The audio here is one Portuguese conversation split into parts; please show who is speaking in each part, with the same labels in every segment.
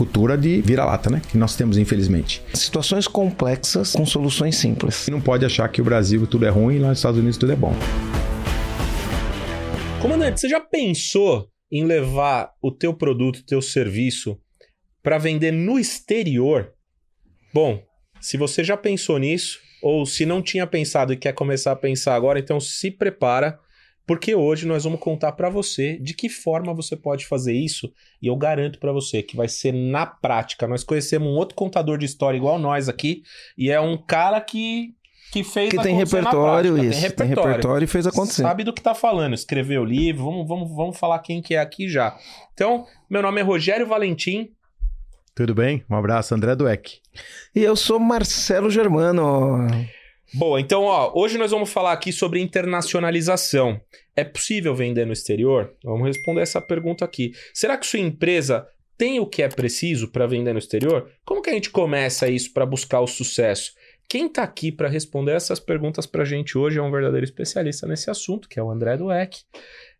Speaker 1: cultura de vira-lata, né? Que nós temos, infelizmente.
Speaker 2: Situações complexas com soluções simples.
Speaker 1: E não pode achar que o Brasil tudo é ruim e lá nos Estados Unidos tudo é bom.
Speaker 3: Comandante, você já pensou em levar o teu produto, o teu serviço para vender no exterior? Bom, se você já pensou nisso, ou se não tinha pensado e quer começar a pensar agora, então se prepara, porque hoje nós vamos contar para você de que forma você pode fazer isso, e eu garanto para você que vai ser na prática. Nós conhecemos um outro contador de história igual nós aqui, e é um cara que que fez
Speaker 2: que tem repertório
Speaker 3: prática,
Speaker 2: isso, tem repertório. tem repertório e fez acontecer.
Speaker 3: Sabe do que tá falando, escreveu o livro, vamos, vamos, vamos falar quem que é aqui já. Então, meu nome é Rogério Valentim,
Speaker 1: tudo bem? Um abraço, André Dueck.
Speaker 2: E eu sou Marcelo Germano.
Speaker 3: Boa, então, ó, hoje nós vamos falar aqui sobre internacionalização. É possível vender no exterior? Vamos responder essa pergunta aqui. Será que sua empresa tem o que é preciso para vender no exterior? Como que a gente começa isso para buscar o sucesso? Quem está aqui para responder essas perguntas para a gente hoje é um verdadeiro especialista nesse assunto, que é o André Dueck.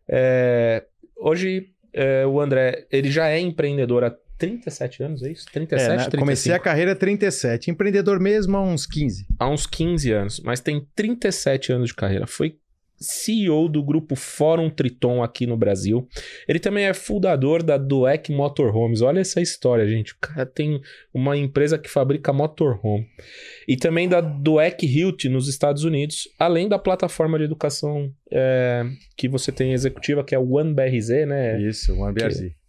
Speaker 3: É... Hoje, é, o André, ele já é empreendedor há 37 anos, é isso? 37, é, né?
Speaker 1: Comecei a carreira 37. Empreendedor mesmo há uns 15.
Speaker 3: Há uns 15 anos, mas tem 37 anos de carreira. Foi CEO do grupo Fórum Triton aqui no Brasil. Ele também é fundador da Dueck Motorhomes. Olha essa história, gente. O cara tem uma empresa que fabrica motorhome. E também da Dueck Hilt nos Estados Unidos, além da plataforma de educação é, que você tem executiva, que é o OneBRZ, né?
Speaker 1: Isso, OneBRZ. Que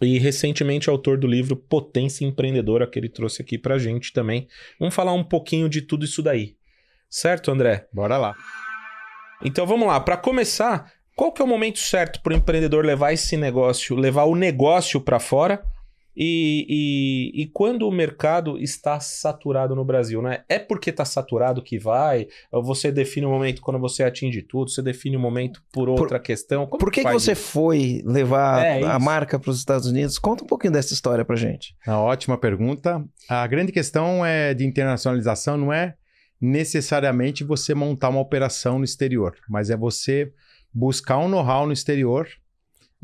Speaker 3: e recentemente autor do livro Potência Empreendedora, que ele trouxe aqui pra gente também. Vamos falar um pouquinho de tudo isso daí. Certo, André?
Speaker 1: Bora lá.
Speaker 3: Então vamos lá. Para começar, qual que é o momento certo para o empreendedor levar esse negócio, levar o negócio para fora e, e, e, quando o mercado está saturado no Brasil, né? É porque está saturado que vai? Você define o momento quando você atinge tudo? Você define o momento por outra
Speaker 2: por,
Speaker 3: questão?
Speaker 2: Como por que, que você isso? foi levar é, a marca para os Estados Unidos? Conta um pouquinho dessa história para gente.
Speaker 1: Uma ótima pergunta. A grande questão é de internacionalização não é necessariamente você montar uma operação no exterior, mas é você buscar um know-how no exterior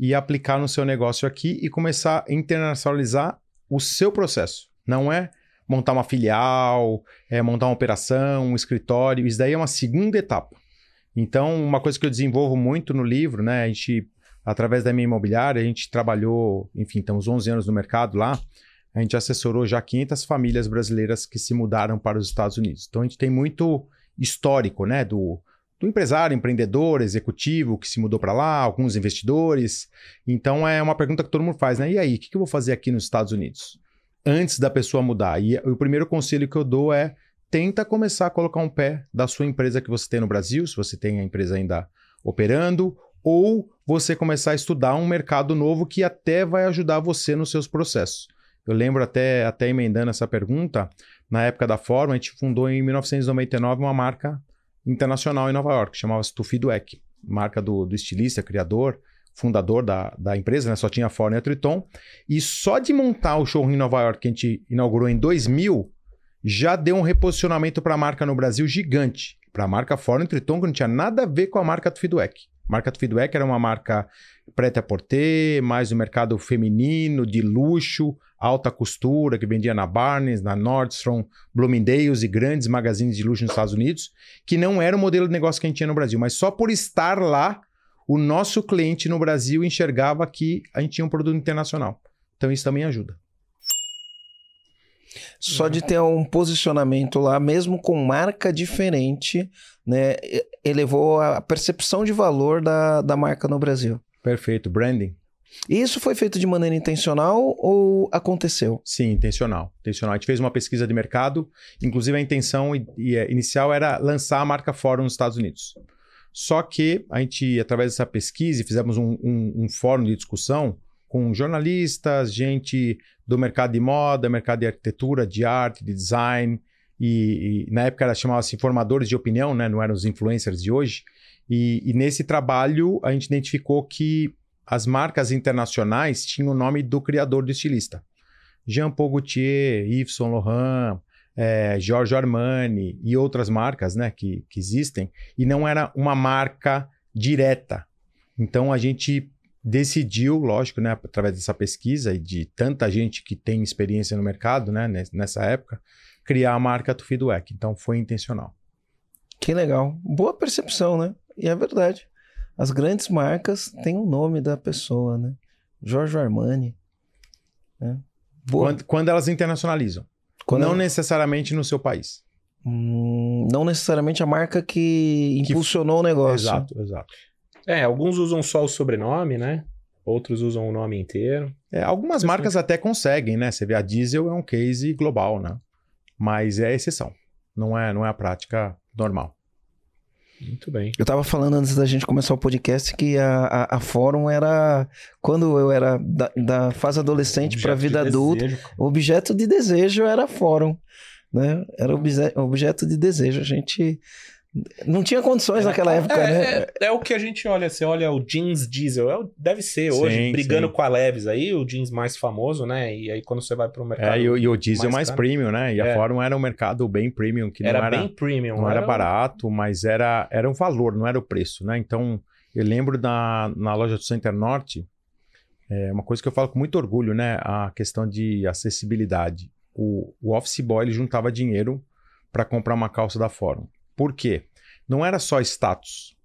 Speaker 1: e aplicar no seu negócio aqui e começar a internacionalizar o seu processo. Não é montar uma filial, é montar uma operação, um escritório. Isso daí é uma segunda etapa. Então, uma coisa que eu desenvolvo muito no livro, né? A gente, através da minha imobiliária, a gente trabalhou, enfim, estamos 11 anos no mercado lá. A gente assessorou já 500 famílias brasileiras que se mudaram para os Estados Unidos. Então, a gente tem muito histórico, né? Do, do empresário, empreendedor, executivo que se mudou para lá, alguns investidores. Então é uma pergunta que todo mundo faz, né? E aí, o que, eu vou fazer aqui nos Estados Unidos? Antes da pessoa mudar. E o primeiro conselho que eu dou é tenta começar a colocar um pé da sua empresa que você tem no Brasil, se você tem a empresa ainda operando, ou você começar a estudar um mercado novo que até vai ajudar você nos seus processos. Eu lembro até, até emendando essa pergunta, na época da Fórmula, a gente fundou em 1999 uma marca internacional em Nova York, chamava-se Tufi Dweck, marca do, do estilista, criador, fundador da, da empresa, né? só tinha a e a Triton. E só de montar o showroom em Nova York, que a gente inaugurou em 2000, já deu um reposicionamento para a marca no Brasil gigante. Para a marca Ford e Triton, que não tinha nada a ver com a marca Tufi Dweck. Marca Tufi Dweck era uma marca preta-porter, mais o mercado feminino, de luxo, alta costura, que vendia na Barnes, na Nordstrom, Bloomingdale's e grandes magazines de luxo nos Estados Unidos, que não era o modelo de negócio que a gente tinha no Brasil. Mas só por estar lá, o nosso cliente no Brasil enxergava que a gente tinha um produto internacional. Então isso também ajuda.
Speaker 2: Só de ter um posicionamento lá, mesmo com marca diferente, né, elevou a percepção de valor da, da marca no Brasil.
Speaker 1: Perfeito, branding.
Speaker 2: Isso foi feito de maneira intencional ou aconteceu?
Speaker 1: Sim, intencional. Intencional. A gente fez uma pesquisa de mercado, inclusive a intenção é, inicial era lançar a marca fórum nos Estados Unidos. Só que a gente, através dessa pesquisa, fizemos um, um, um fórum de discussão com jornalistas, gente do mercado de moda, mercado de arquitetura, de arte, de design, e, e na época era chamava-se formadores de opinião, né? não eram os influencers de hoje. E, e nesse trabalho a gente identificou que as marcas internacionais tinham o nome do criador do estilista. Jean Paul Gaultier, Yves Saint Laurent, é, Giorgio Armani e outras marcas né, que, que existem, e não era uma marca direta. Então a gente decidiu, lógico, né, através dessa pesquisa e de tanta gente que tem experiência no mercado, né, nessa época, criar a marca Tufi Dweck. Então foi intencional.
Speaker 2: Que legal. Boa percepção, né? E é verdade. As grandes marcas têm o nome da pessoa, né? Giorgio Armani.
Speaker 1: Né? Quando, quando, elas internacionalizam. Quando não ela... necessariamente no seu país.
Speaker 2: Hum, não necessariamente a marca que impulsionou que... o negócio.
Speaker 1: Exato, exato.
Speaker 3: É, alguns usam só o sobrenome, né? Outros usam o nome inteiro.
Speaker 1: É, algumas marcas até conseguem, né? Você vê a Diesel é um case global, né? Mas é exceção. Não é, não é a prática normal.
Speaker 3: Muito bem.
Speaker 2: Eu tava falando antes da gente começar o podcast que a, a, a Fórum era, quando eu era da, da fase adolescente para a vida de adulta, o objeto de desejo era a Fórum. Né? Era obje, objeto de desejo. A gente não tinha condições é, naquela época,
Speaker 3: é,
Speaker 2: né?
Speaker 3: É, é, o que a gente olha. Você olha o jeans diesel, é, deve ser hoje, sim, brigando sim. com a Leves aí, o jeans mais famoso, né? E aí quando você vai para o mercado.
Speaker 1: É, e, e o diesel mais, mais premium, né? E a é. Fórum era um mercado bem premium, que
Speaker 3: era
Speaker 1: não era.
Speaker 3: bem premium.
Speaker 1: Não era, era barato, mas era, era o valor, não era o preço, né? Então, eu lembro na, na loja do Center Norte, é uma coisa que eu falo com muito orgulho, né? A questão de acessibilidade. O, o Office Boy ele juntava dinheiro para comprar uma calça da Fórum. Por quê? não era só status,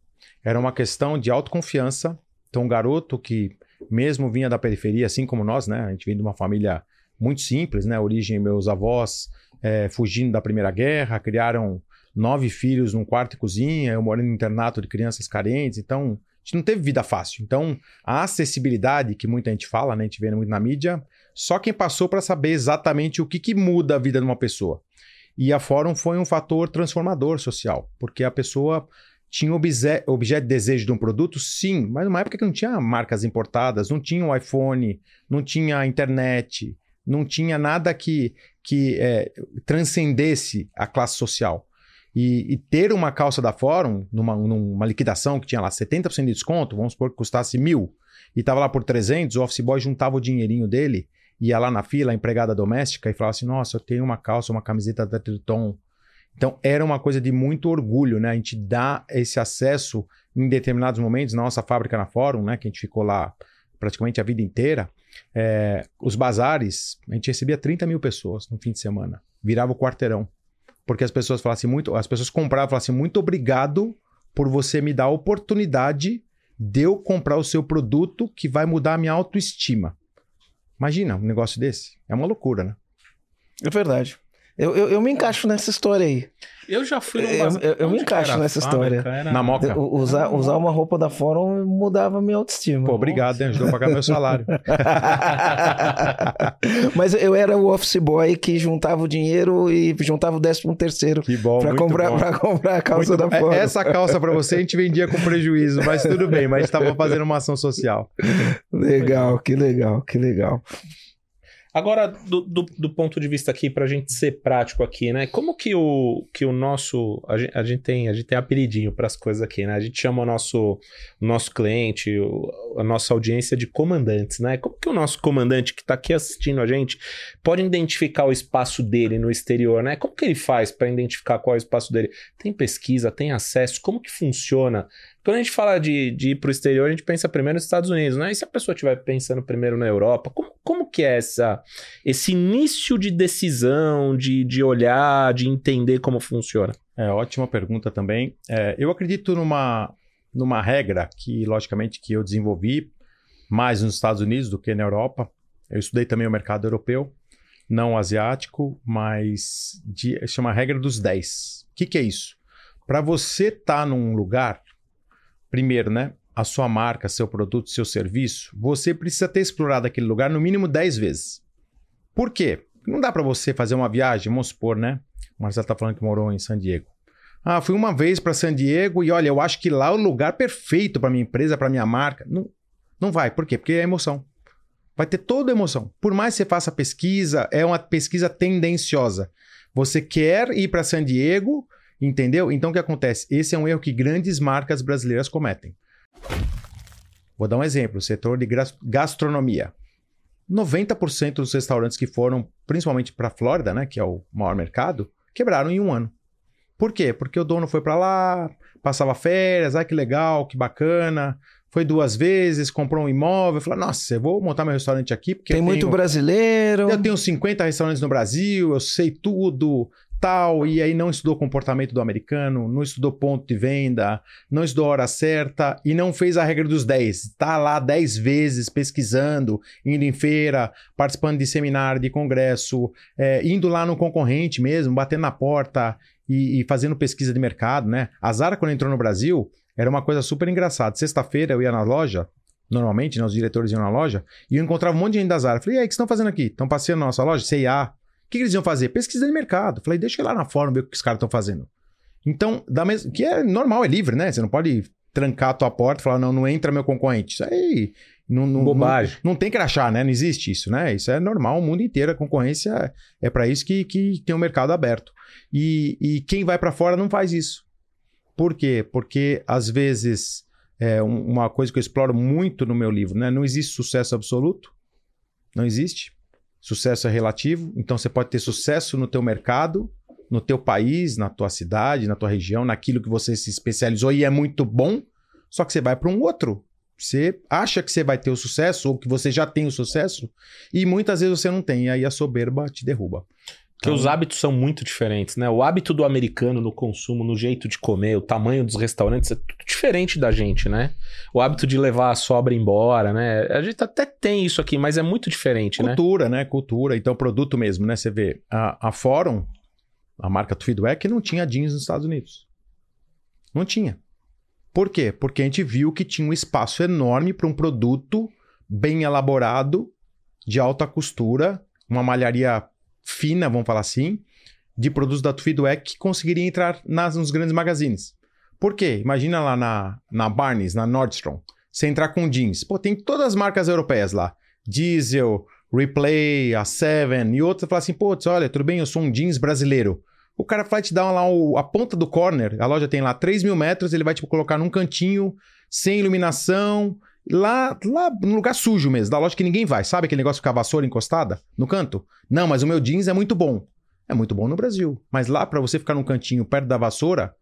Speaker 1: era uma questão de autoconfiança. Então, um garoto que, mesmo vinha da periferia, assim como nós, né? A gente vem de uma família muito simples, né? Origem, meus avós é, fugindo da Primeira Guerra, criaram nove filhos num quarto e cozinha, eu morando em internato de crianças carentes, então a gente não teve vida fácil. Então, a acessibilidade que muita gente fala, né? A gente vê muito na mídia, só quem passou para saber exatamente o que, que muda a vida de uma pessoa. E a Fórum foi um fator transformador social, porque a pessoa tinha obje objeto de desejo de um produto, sim, mas numa época que não tinha marcas importadas, não tinha o iPhone, não tinha a internet, não tinha nada que, que é, transcendesse a classe social. E, e, ter uma calça da Fórum, numa, numa liquidação que tinha lá 70% de desconto, vamos supor que custasse mil, e estava lá por 300, o office boy juntava o dinheirinho dele ia lá na fila, a empregada doméstica, e falava assim: Nossa, eu tenho uma calça, uma camiseta da Triton. Então, era uma coisa de muito orgulho, né? A gente dá esse acesso em determinados momentos, na nossa fábrica na Fórum, né? Que a gente ficou lá praticamente a vida inteira. É, os bazares, a gente recebia 30 mil pessoas no fim de semana. Virava o quarteirão. Porque as pessoas falassem muito, as pessoas compravam falavam assim: muito obrigado por você me dar a oportunidade de eu comprar o seu produto que vai mudar a minha autoestima. Imagina um negócio desse. É uma loucura, né?
Speaker 2: É verdade. Eu, eu, eu me encaixo nessa história aí.
Speaker 3: Eu já fui
Speaker 2: num Eu, eu, eu me encaixo nessa história.
Speaker 1: Era... Na moca.
Speaker 2: Usar, usar uma roupa da Fórum mudava minha autoestima.
Speaker 1: Pô, obrigado, hein? Ajudou a pagar meu salário.
Speaker 2: Mas eu era o office boy que juntava o dinheiro e juntava o décimo terceiro.
Speaker 1: Que bom,
Speaker 2: pra comprar,
Speaker 1: bom.
Speaker 2: Pra comprar a calça muito da Fórum.
Speaker 1: Essa calça pra você a gente vendia com prejuízo, mas tudo bem. Mas a gente tava fazendo uma ação social.
Speaker 2: Legal, que legal, que legal.
Speaker 3: Agora, do, do, do, ponto de vista aqui, para a gente ser prático aqui, né? Como que o, que o nosso. A gente, a gente tem, a gente tem apelidinho para as coisas aqui, né? A gente chama o nosso, o nosso cliente, o, a nossa audiência de comandantes, né? Como que o nosso comandante que está aqui assistindo a gente pode identificar o espaço dele no exterior, né? Como que ele faz para identificar qual é o espaço dele? Tem pesquisa, tem acesso? Como que funciona quando a gente fala de, de ir para o exterior, a gente pensa primeiro nos Estados Unidos, né? E se a pessoa estiver pensando primeiro na Europa, como, como que é essa, esse início de decisão, de, de olhar, de entender como funciona?
Speaker 1: É, ótima pergunta também. É, eu acredito numa, numa regra que, logicamente, que eu desenvolvi mais nos Estados Unidos do que na Europa. Eu estudei também o mercado europeu, não asiático, mas de, chama regra dos 10. O que, que é isso? Para você estar tá num lugar, primeiro, né? A sua marca, seu produto, seu serviço, você precisa ter explorado aquele lugar no mínimo 10 vezes. Por quê? Não dá para você fazer uma viagem, vamos supor, né? O Marcelo tá falando que morou em San Diego. Ah, fui uma vez para San Diego e olha, eu acho que lá é o lugar perfeito para minha empresa, para minha marca. Não, não vai. Por quê? Porque é emoção. Vai ter toda emoção. Por mais que você faça pesquisa, é uma pesquisa tendenciosa. Você quer ir para San Diego, Entendeu? Então o que acontece? Esse é um erro que grandes marcas brasileiras cometem. Vou dar um exemplo: setor de gastronomia. 90% dos restaurantes que foram, principalmente para a Flórida, né, que é o maior mercado, quebraram em um ano. Por quê? Porque o dono foi para lá, passava férias, ah, que legal, que bacana, foi duas vezes, comprou um imóvel, falou: Nossa, eu vou montar meu restaurante aqui. Porque
Speaker 2: Tem muito
Speaker 1: tenho,
Speaker 2: brasileiro.
Speaker 1: Eu tenho 50 restaurantes no Brasil, eu sei tudo, tal. E aí não estudou comportamento do americano, não estudou ponto de venda, não estudou hora certa e não fez a regra dos 10. Tá lá 10 vezes pesquisando, indo em feira, participando de seminário, de congresso, é, indo lá no concorrente mesmo, batendo na porta e, e fazendo pesquisa de mercado, né? A Zara, quando entrou no Brasil era uma coisa super engraçada. Sexta-feira eu ia na loja, normalmente, né, os diretores iam na loja, e eu encontrava um monte de gente da Zara. Falei, e aí, o que estão fazendo aqui? Estão passeando na nossa loja? CIA. O que, que eles iam fazer? Pesquisa de mercado. Falei, deixa eu ir lá na fórum ver o que os caras estão fazendo. Então, da mes... que é normal, é livre, né? Você não pode trancar a tua porta e falar, não, não entra meu concorrente. Isso aí... Não, não,
Speaker 3: Bobagem.
Speaker 1: Não, não tem crachá, né? Não existe isso, né? Isso é normal, o mundo inteiro. A concorrência é para isso que, que tem o um mercado aberto. E, e quem vai para fora não faz isso. Por quê? Porque, às vezes, é uma coisa que eu exploro muito no meu livro, né? Não existe sucesso absoluto. Não existe. Sucesso é relativo. Então, você pode ter sucesso no teu mercado, no teu país, na tua cidade, na tua região, naquilo que você se especializou e é muito bom, só que você vai para um outro. Você acha que você vai ter o sucesso ou que você já tem o sucesso e muitas vezes você não tem. E aí a soberba te derruba.
Speaker 3: Porque então... os hábitos são muito diferentes, né? O hábito do americano no consumo, no jeito de comer, o tamanho dos restaurantes é tudo diferente da gente, né? O hábito de levar a sobra embora, né? A gente até tem isso aqui, mas é muito diferente,
Speaker 1: Cultura, né? né? Cultura. Então, produto mesmo, né? Você vê, a, a Forum, a marca Tweedwack, não tinha jeans nos Estados Unidos. Não tinha. Por quê? Porque a gente viu que tinha um espaço enorme para um produto bem elaborado, de alta costura, uma malharia fina, vamos falar assim, de produtos da Tweedwack que conseguiria entrar nas, nos grandes magazines. Por quê? Imagina lá na, na Barnes, na Nordstrom, você entrar com jeans. Pô, tem todas as marcas europeias lá. Diesel, Replay, a Seven e outras. Você fala assim, pô, olha, tudo bem, eu sou um jeans brasileiro. O cara vai te dar lá o, a ponta do corner, a loja tem lá 3 mil metros, ele vai te colocar num cantinho, sem iluminação, Lá, lá no lugar sujo mesmo, da loja que ninguém vai. Sabe aquele negócio com a vassoura encostada no canto? Não, mas o meu jeans é muito bom. É muito bom no Brasil. Mas lá, para você ficar num cantinho perto da vassoura,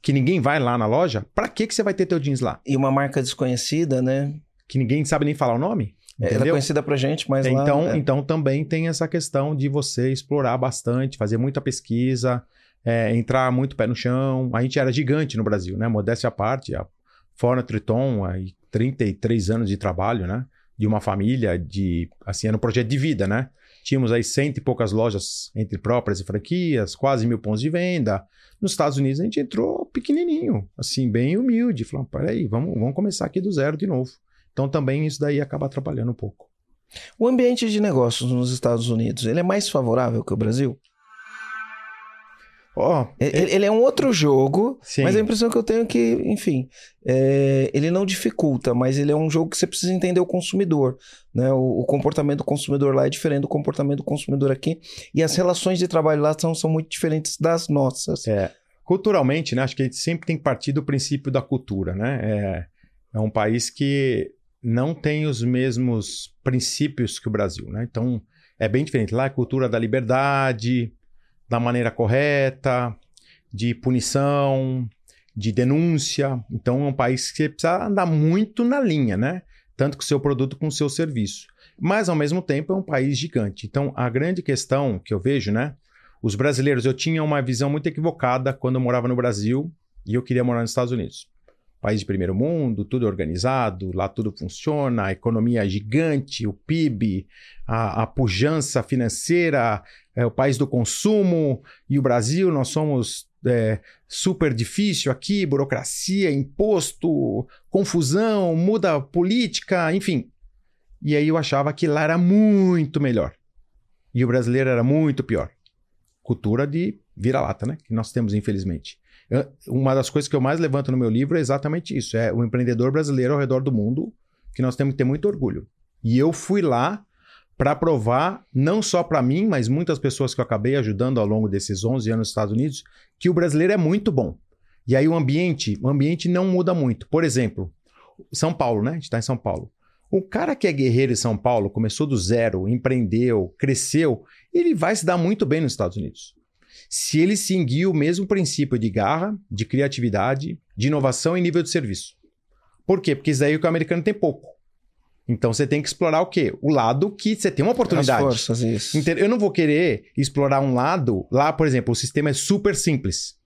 Speaker 1: que ninguém vai lá na loja, pra que, que você vai ter teu jeans lá?
Speaker 2: E uma marca desconhecida, né?
Speaker 1: Que ninguém sabe nem falar o nome?
Speaker 2: É, ela é conhecida pra gente, mas
Speaker 1: então,
Speaker 2: lá...
Speaker 1: É... Então também tem essa questão de você explorar bastante, fazer muita pesquisa, é, entrar muito pé no chão. A gente era gigante no Brasil, né? Modéstia à parte, a Fora Triton, aí 33 anos de trabalho, né? De uma família, de assim, era um projeto de vida, né? Tínhamos aí cento e poucas lojas entre próprias e franquias, quase mil pontos de venda. Nos Estados Unidos a gente entrou pequenininho, assim, bem humilde. Falamos, peraí, vamos, vamos começar aqui do zero de novo. Então também isso daí acaba atrapalhando um pouco.
Speaker 2: O ambiente de negócios nos Estados Unidos, ele é mais favorável que o Brasil? Oh, ele, ele, é um outro jogo, sim. mas a impressão que eu tenho é que, enfim, é, ele não dificulta, mas ele é um jogo que você precisa entender o consumidor. Né? O, o, comportamento do consumidor lá é diferente do comportamento do consumidor aqui, e as relações de trabalho lá são, são muito diferentes das nossas.
Speaker 1: É. Culturalmente, né? Acho que a gente sempre tem que partir do princípio da cultura, né? É, é um país que não tem os mesmos princípios que o Brasil, né? Então, é bem diferente. Lá é a cultura da liberdade, da maneira correta, de punição, de denúncia. Então é um país que precisa andar muito na linha, né? Tanto com o seu produto como o seu serviço. Mas ao mesmo tempo é um país gigante. Então a grande questão que eu vejo, né? Os brasileiros, eu tinha uma visão muito equivocada quando eu morava no Brasil e eu queria morar nos Estados Unidos. País de primeiro mundo, tudo organizado, lá tudo funciona, a economia é gigante, o PIB, a, a pujança financeira, é o país do consumo, e o Brasil, nós somos é, super difícil aqui, burocracia, imposto, confusão, muda política, enfim. E aí eu achava que lá era muito melhor. E o brasileiro era muito pior. Cultura de vira-lata, né? Que nós temos, infelizmente. Eu, uma das coisas que eu mais levanto no meu livro é exatamente isso: é o empreendedor brasileiro ao redor do mundo, que nós temos que ter muito orgulho. E eu fui lá para provar, não só para mim, mas muitas pessoas que eu acabei ajudando ao longo desses 11 anos nos Estados Unidos, que o brasileiro é muito bom. E aí o ambiente, o ambiente não muda muito. Por exemplo, São Paulo, né? A gente está em São Paulo. O cara que é guerreiro em São Paulo, começou do zero, empreendeu, cresceu, ele vai se dar muito bem nos Estados Unidos. Se ele seguir o mesmo princípio de garra, de criatividade, de inovação e nível de serviço. Por quê? Porque isso daí é o que o americano tem pouco. Então você tem que explorar o quê? O lado que você tem uma oportunidade.
Speaker 2: As forças, isso.
Speaker 1: Eu não vou querer explorar um lado. Lá, por exemplo, o sistema é super simples.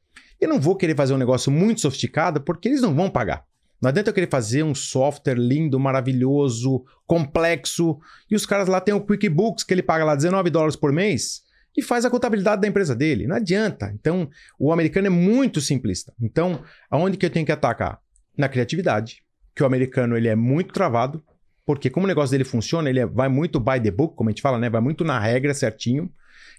Speaker 1: Eu não vou querer fazer um negócio muito sofisticado porque eles não vão pagar. Não adianta eu querer fazer um software lindo, maravilhoso, complexo, e os caras lá têm o QuickBooks que ele paga lá 19 dólares por mês e faz a contabilidade da empresa dele. Não adianta. Então, o americano é muito simplista. Então, aonde que eu tenho que atacar? Na criatividade, que o americano ele é muito travado, porque como o negócio dele funciona, ele é, vai muito by the book, como a gente fala, né? Vai muito na regra certinho.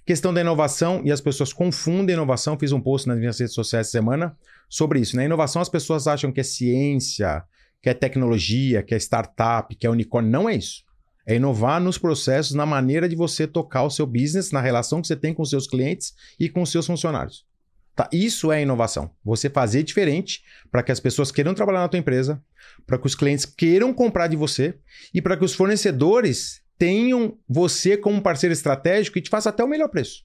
Speaker 1: Questão da inovação, e as pessoas confundem inovação. Fiz um post nas minhas redes sociais essa semana sobre isso. Na né? inovação, as pessoas acham que é ciência, que é tecnologia, que é startup, que é unicórnio. Não é isso. É inovar nos processos, na maneira de você tocar o seu business, na relação que você tem com os seus clientes e com os seus funcionários. Tá? Isso é inovação. Você fazer diferente para que as pessoas queiram trabalhar na tua empresa, para que os clientes queiram comprar de você e para que os fornecedores tenham você como parceiro estratégico e te faça até o melhor preço.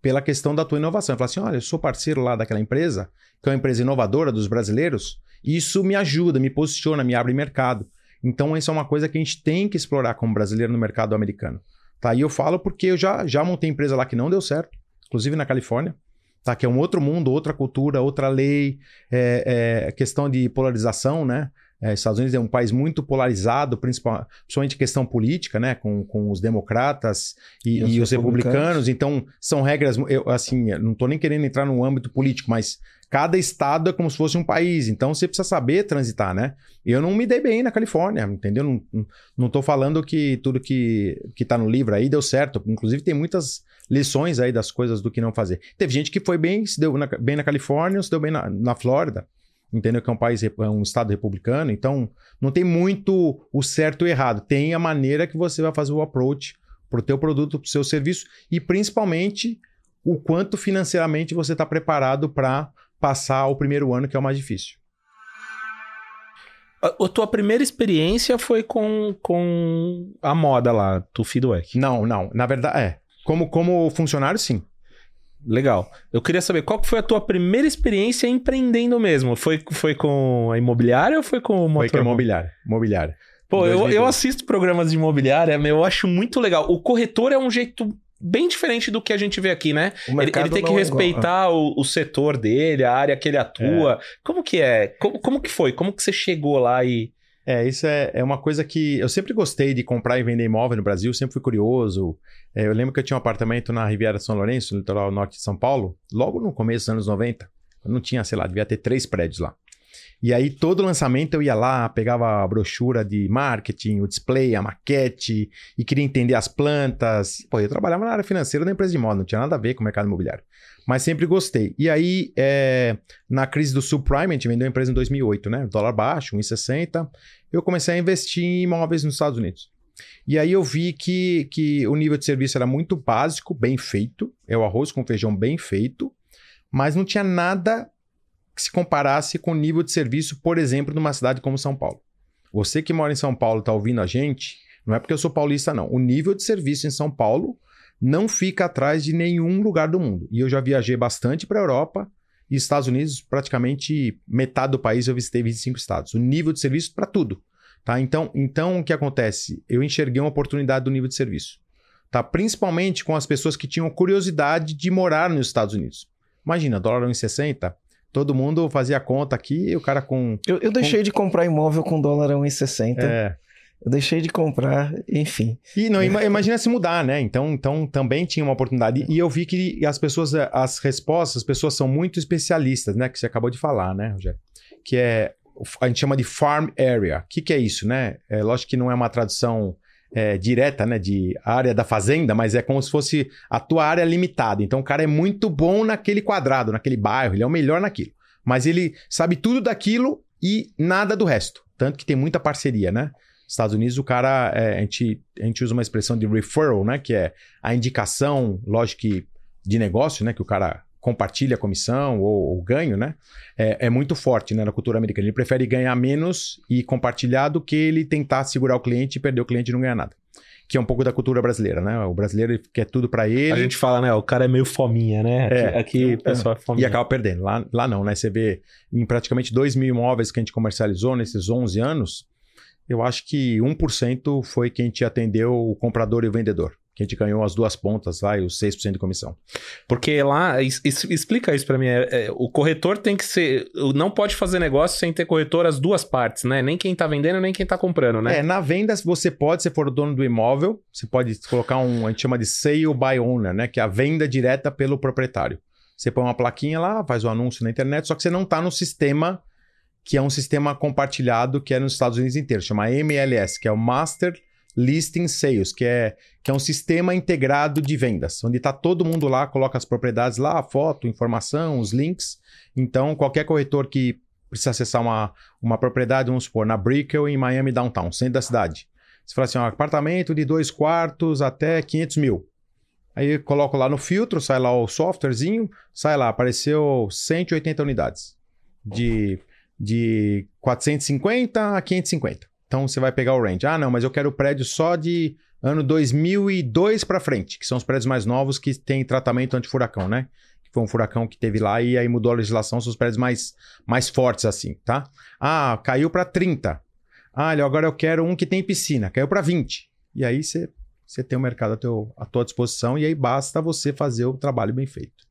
Speaker 1: Pela questão da tua inovação. Fala assim: olha, eu sou parceiro lá daquela empresa, que é uma empresa inovadora dos brasileiros, isso me ajuda, me posiciona, me abre mercado. Então, isso é uma coisa que a gente tem que explorar como brasileiro no mercado americano. Tá? E eu falo porque eu já, já montei empresa lá que não deu certo, inclusive na Califórnia tá? Que é um outro mundo, outra cultura, outra lei, é, é questão de polarização, né? É, Estados Unidos é um país muito polarizado, principalmente questão política, né? Com, com os democratas e, e, os, e os republicanos. republicanos. Então, são regras. Eu, assim, eu não estou nem querendo entrar no âmbito político, mas cada estado é como se fosse um país. Então, você precisa saber transitar, né? Eu não me dei bem na Califórnia, entendeu? Não, não tô falando que tudo que, que tá no livro aí deu certo. Inclusive, tem muitas lições aí das coisas do que não fazer. Teve gente que foi bem, se deu na, bem na Califórnia, se deu bem na, na Flórida, entendeu? Que é um país, é um estado republicano, então não tem muito o certo e o errado. Tem a maneira que você vai fazer o approach para o teu produto, para o seu serviço e principalmente o quanto financeiramente você está preparado para passar o primeiro ano, que é o mais difícil.
Speaker 3: A, a, tua primeira experiência foi com, com a moda lá, do Feedback?
Speaker 1: Não, não. Na verdade, é. Como, como funcionário, sim.
Speaker 3: Legal. Eu queria saber qual foi a tua primeira experiência empreendendo mesmo? Foi, foi com a imobiliária ou foi com o
Speaker 1: motor? Foi com a imobiliária. Imobiliária.
Speaker 3: Pô, eu, eu assisto programas de imobiliária, eu acho muito legal. O corretor é um jeito bem diferente do que a gente vê aqui, né? Ele, ele, tem que é respeitar é o, o, setor dele, a área que ele atua. É. Como que é? Como, como que foi? Como que você chegou lá e...
Speaker 1: É, isso é, é uma coisa que eu sempre gostei de comprar e vender imóvel no Brasil, sempre fui curioso. É, eu lembro que eu tinha um apartamento na Riviera São Lourenço, no litoral norte de São Paulo, logo no começo dos anos 90. Eu não tinha, sei lá, devia ter três prédios lá. E aí, todo lançamento eu ia lá, pegava a brochura de marketing, o display, a maquete, e queria entender as plantas. Pô, eu trabalhava na área financeira da empresa de moda, não tinha nada a ver com o mercado imobiliário. Mas sempre gostei. E aí, é, na crise do subprime, a gente vendeu a empresa em 2008, né? Dólar baixo, 1,60 eu comecei a investir em imóveis nos Estados Unidos. E aí eu vi que, que o nível de serviço era muito básico, bem feito, é o arroz com feijão bem feito, mas não tinha nada que se comparasse com o nível de serviço, por exemplo, numa cidade como São Paulo. Você que mora em São Paulo está ouvindo a gente, não é porque eu sou paulista, não. O nível de serviço em São Paulo não fica atrás de nenhum lugar do mundo. E eu já viajei bastante para a Europa e Estados Unidos, praticamente metade do país eu visitei 25 estados. O nível de serviço para tudo. Tá? Então, então, o que acontece? Eu enxerguei uma oportunidade do nível de serviço. Tá? Principalmente com as pessoas que tinham curiosidade de morar nos Estados Unidos. Imagina, dólar 1,60. Todo mundo fazia conta aqui e o cara com.
Speaker 2: Eu, eu deixei com... de comprar imóvel com dólar 1,60. É. Eu deixei de comprar, enfim.
Speaker 1: E não, imagina se mudar, né? Então, então também tinha uma oportunidade. E eu vi que as pessoas, as respostas, as pessoas são muito especialistas, né? Que você acabou de falar, né, Rogério? Que é, a gente chama de farm area. O que, que é isso, né? É, lógico que não é uma tradução é, direta, né? De área da fazenda, mas é como se fosse a tua área limitada. Então o cara é muito bom naquele quadrado, naquele bairro, ele é o melhor naquilo. Mas ele sabe tudo daquilo e nada do resto. Tanto que tem muita parceria, né? Estados Unidos, o cara, é, a, gente, a gente usa uma expressão de referral, né? Que é a indicação, lógico que de negócio, né? Que o cara compartilha a comissão ou, ou ganho, né? É, é, muito forte né, na cultura americana. Ele prefere ganhar menos e compartilhar do que ele tentar segurar o cliente e perder o cliente e não ganhar nada. que é um pouco da cultura brasileira, né? O brasileiro quer tudo para ele.
Speaker 3: A gente fala, né? O cara é meio fominha, né? Aqui,
Speaker 1: É.
Speaker 3: aqui o pessoal é fominha.
Speaker 1: E acaba perdendo. Lá, lá não, né? Você vê em praticamente 2 mil imóveis que a gente comercializou nesses 11 anos, eu acho que 1% foi quem te atendeu o comprador e o vendedor. Que a gente ganhou as duas pontas lá e os 6% de comissão.
Speaker 3: Porque lá, es- es- explica isso pra mim. é- é, o corretor tem que ser. Não pode fazer negócio sem ter corretor as duas partes, né? Nem quem tá vendendo, nem quem tá comprando, né?
Speaker 1: É, na venda você pode, se for o dono do imóvel, você pode colocar um, a gente chama de sale by owner, né? Que é a venda direta pelo proprietário. Você põe uma plaquinha lá, faz o anúncio na internet, só que você não está no sistema que é um sistema compartilhado que é nos Estados Unidos inteiro, chama MLS, que é o Master Listing Sales, que é, que é um sistema integrado de vendas, onde está todo mundo lá, coloca as propriedades lá, a foto, informação, os links. Então, qualquer corretor que precisa acessar uma, uma propriedade, vamos supor, na Brickell, em Miami Downtown, centro da cidade. Você fala assim, ó, apartamento de dois quartos até 500 mil. Aí eu coloco lá no filtro, sai lá o softwarezinho, sai lá, apareceu 180 unidades. De, de 450 a 550. Então você vai pegar o range. Ah, não, mas eu quero prédio só de ano 2002 para frente, que são os prédios mais novos que tem tratamento anti-furacão, né? Que foi um furacão que teve lá e aí mudou a legislação, são os prédios mais, mais fortes assim, tá? Ah, caiu para 30. Ah, agora eu quero um que tem piscina, caiu para 20. E aí você você tem o mercado à, teu, à tua disposição e aí basta você fazer o trabalho bem feito.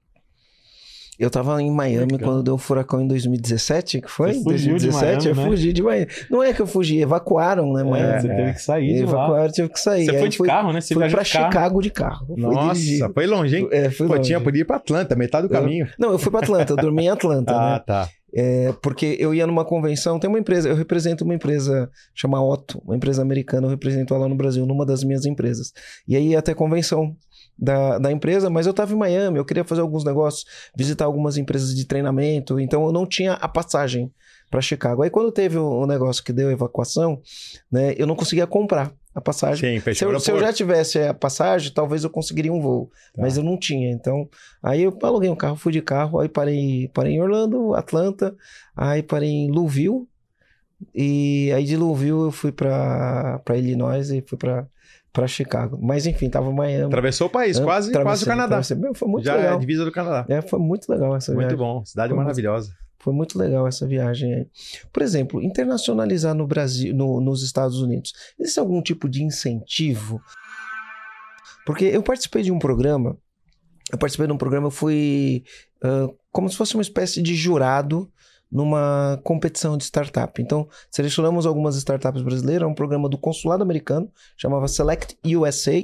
Speaker 2: Eu tava em Miami
Speaker 1: Legal.
Speaker 2: quando deu o furacão em 2017, que foi?
Speaker 3: Você fugiu de
Speaker 2: 2017,
Speaker 3: Miami,
Speaker 2: eu
Speaker 3: né?
Speaker 2: fugi de Miami. Não é que eu fugi, evacuaram, né, Miami?
Speaker 3: você teve que sair de lá.
Speaker 2: evacuaram, tive que sair.
Speaker 3: Você
Speaker 2: Aí
Speaker 3: foi de
Speaker 2: fui,
Speaker 3: carro, né? Você
Speaker 2: fui pra
Speaker 3: de carro.
Speaker 2: Chicago de carro.
Speaker 1: Nossa, foi longe, hein?
Speaker 2: É,
Speaker 1: Pô,
Speaker 2: longe.
Speaker 1: tinha, podia ir pra Atlanta, metade do
Speaker 2: Eu-
Speaker 1: caminho.
Speaker 2: Não, eu fui pra Atlanta, eu dormi em Atlanta,
Speaker 1: Ah,
Speaker 2: né?
Speaker 1: tá.
Speaker 2: É, porque eu ia numa convenção, tem uma empresa, eu represento uma empresa chamada Otto, uma empresa americana, eu represento ela no Brasil, numa das minhas empresas. E aí ia até convenção da, da empresa, mas eu tava em Miami, eu queria fazer alguns negócios, visitar algumas empresas de treinamento, então eu não tinha a passagem para Chicago. Aí quando teve o, o negócio que deu a evacuação, né, eu não conseguia comprar a passagem.
Speaker 1: Sim,
Speaker 2: Se eu, se eu já tivesse a passagem, talvez eu conseguiria um voo.
Speaker 1: Tá.
Speaker 2: Mas eu não tinha. Então, aí eu aluguei um carro, fui de carro, aí parei, parei em Orlando, Atlanta, aí parei em Louisville. E aí de Louisville eu fui pra Illinois e fui pra, pra Chicago. Mas enfim, tava Miami.
Speaker 1: Atravessou o país, quase, quase o Canadá.
Speaker 2: Meu, Foi muito
Speaker 1: Já é a
Speaker 2: legal.
Speaker 1: divisa do Canadá.
Speaker 2: É, foi muito legal essa
Speaker 1: Muito
Speaker 2: viagem.
Speaker 1: bom, cidade
Speaker 2: Foi muito-
Speaker 1: maravilhosa.
Speaker 2: Foi muito legal essa viagem aí. Por exemplo, internacionalizar no Brasil, no- nos Estados Unidos. Existe algum tipo de incentivo? Porque eu participei de um programa. Eu participei de um programa, eu fui ah, como se fosse uma espécie de jurado numa competição de startup. Então, selecionamos algumas startups brasileiras, um programa do consulado americano, chamava Select USA.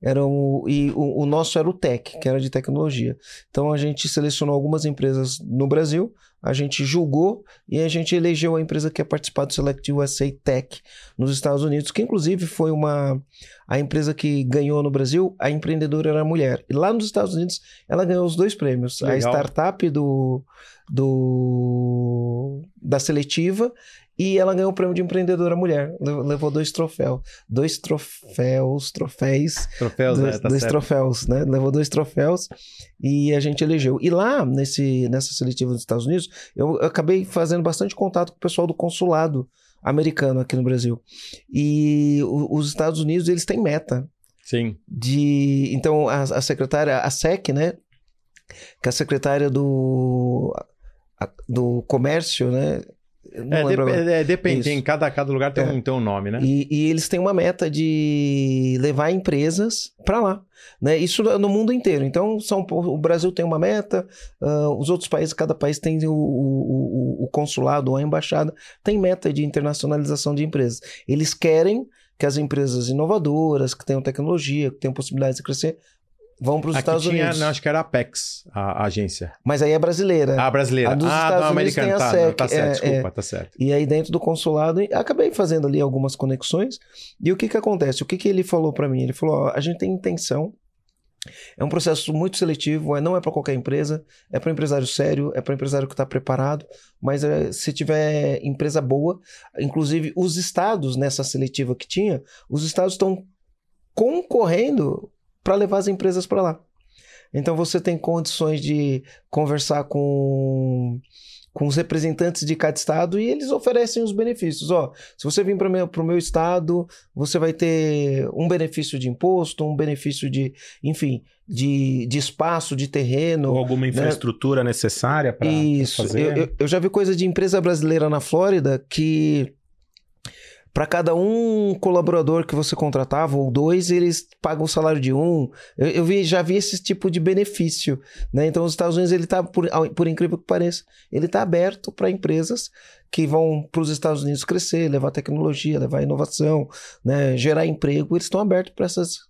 Speaker 2: Era um, e o, o nosso era o Tech, que era de tecnologia. Então a gente selecionou algumas empresas no Brasil, a gente julgou e a gente elegeu a empresa que ia participar do Select USA Tech nos Estados Unidos, que inclusive foi uma a empresa que ganhou no Brasil, a empreendedora era mulher. E lá nos Estados Unidos ela ganhou os dois prêmios, a
Speaker 1: Legal.
Speaker 2: startup do, do da seletiva e ela ganhou o prêmio de empreendedora mulher. Le- Levou dois troféus, dois troféus, troféus
Speaker 1: Troféus,
Speaker 2: dois,
Speaker 1: né? Tá
Speaker 2: dois
Speaker 1: certo.
Speaker 2: troféus, né? Levou dois troféus e a gente elegeu. E lá, nesse, nessa seletiva dos Estados Unidos, eu, eu acabei fazendo bastante contato com o pessoal do consulado americano aqui no Brasil. E o- os Estados Unidos, eles têm meta
Speaker 1: Sim.
Speaker 2: de... Então, a, a secretária, a SEC, né? Que é a secretária do, do comércio, né? Não
Speaker 1: É,
Speaker 2: agora.
Speaker 1: é, depende,
Speaker 2: Isso.
Speaker 1: em cada, cada lugar tem,
Speaker 2: É.
Speaker 1: um, tem um nome, né?
Speaker 2: E, e eles têm uma meta de levar empresas para lá, né? Isso no mundo inteiro. Então, São o Brasil tem uma meta, ah, os outros países, cada país tem o, o, o- o consulado ou a embaixada, tem meta de internacionalização de empresas. Eles querem que as empresas inovadoras, que tenham tecnologia, que tenham possibilidades de crescer, vão para os Estados
Speaker 1: tinha,
Speaker 2: Unidos.
Speaker 1: não, acho que era a Apex, a, a agência.
Speaker 2: Mas aí é brasileira.
Speaker 1: Ah, brasileira.
Speaker 2: A dos
Speaker 1: ah,
Speaker 2: Estados
Speaker 1: não,
Speaker 2: Unidos
Speaker 1: americana.
Speaker 2: tem a
Speaker 1: Tá,
Speaker 2: SEC,
Speaker 1: não, tá certo,
Speaker 2: é,
Speaker 1: desculpa, tá certo.
Speaker 2: E aí dentro do consulado, acabei fazendo ali algumas conexões. E o que que acontece? O que que ele falou para mim? Ele falou, ó, a gente tem intenção é um processo muito seletivo, é, não é para qualquer empresa, é para empresário sério, é para empresário que está preparado, mas é, se tiver empresa boa, inclusive os estados nessa seletiva que tinha, os estados estão concorrendo para levar as empresas para lá. Então você tem condições de conversar com com os representantes de cada estado e eles oferecem os benefícios. Ó, se você vir para o meu, meu estado, você vai ter um benefício de imposto, um benefício de, enfim, de, de espaço, de terreno.
Speaker 3: Ou alguma né? infraestrutura né? necessária para fazer. Isso.
Speaker 2: Eu, eu já vi coisa de empresa brasileira na Flórida que para cada um colaborador que você contratava, ou dois, eles pagam o salário de um. Eu, eu vi, já vi esse tipo de benefício. Né? Então, os Estados Unidos, ele está, por, por incrível que pareça, ele está aberto para empresas que vão para os Estados Unidos crescer, levar tecnologia, levar inovação, né? gerar emprego. Eles estão abertos para essas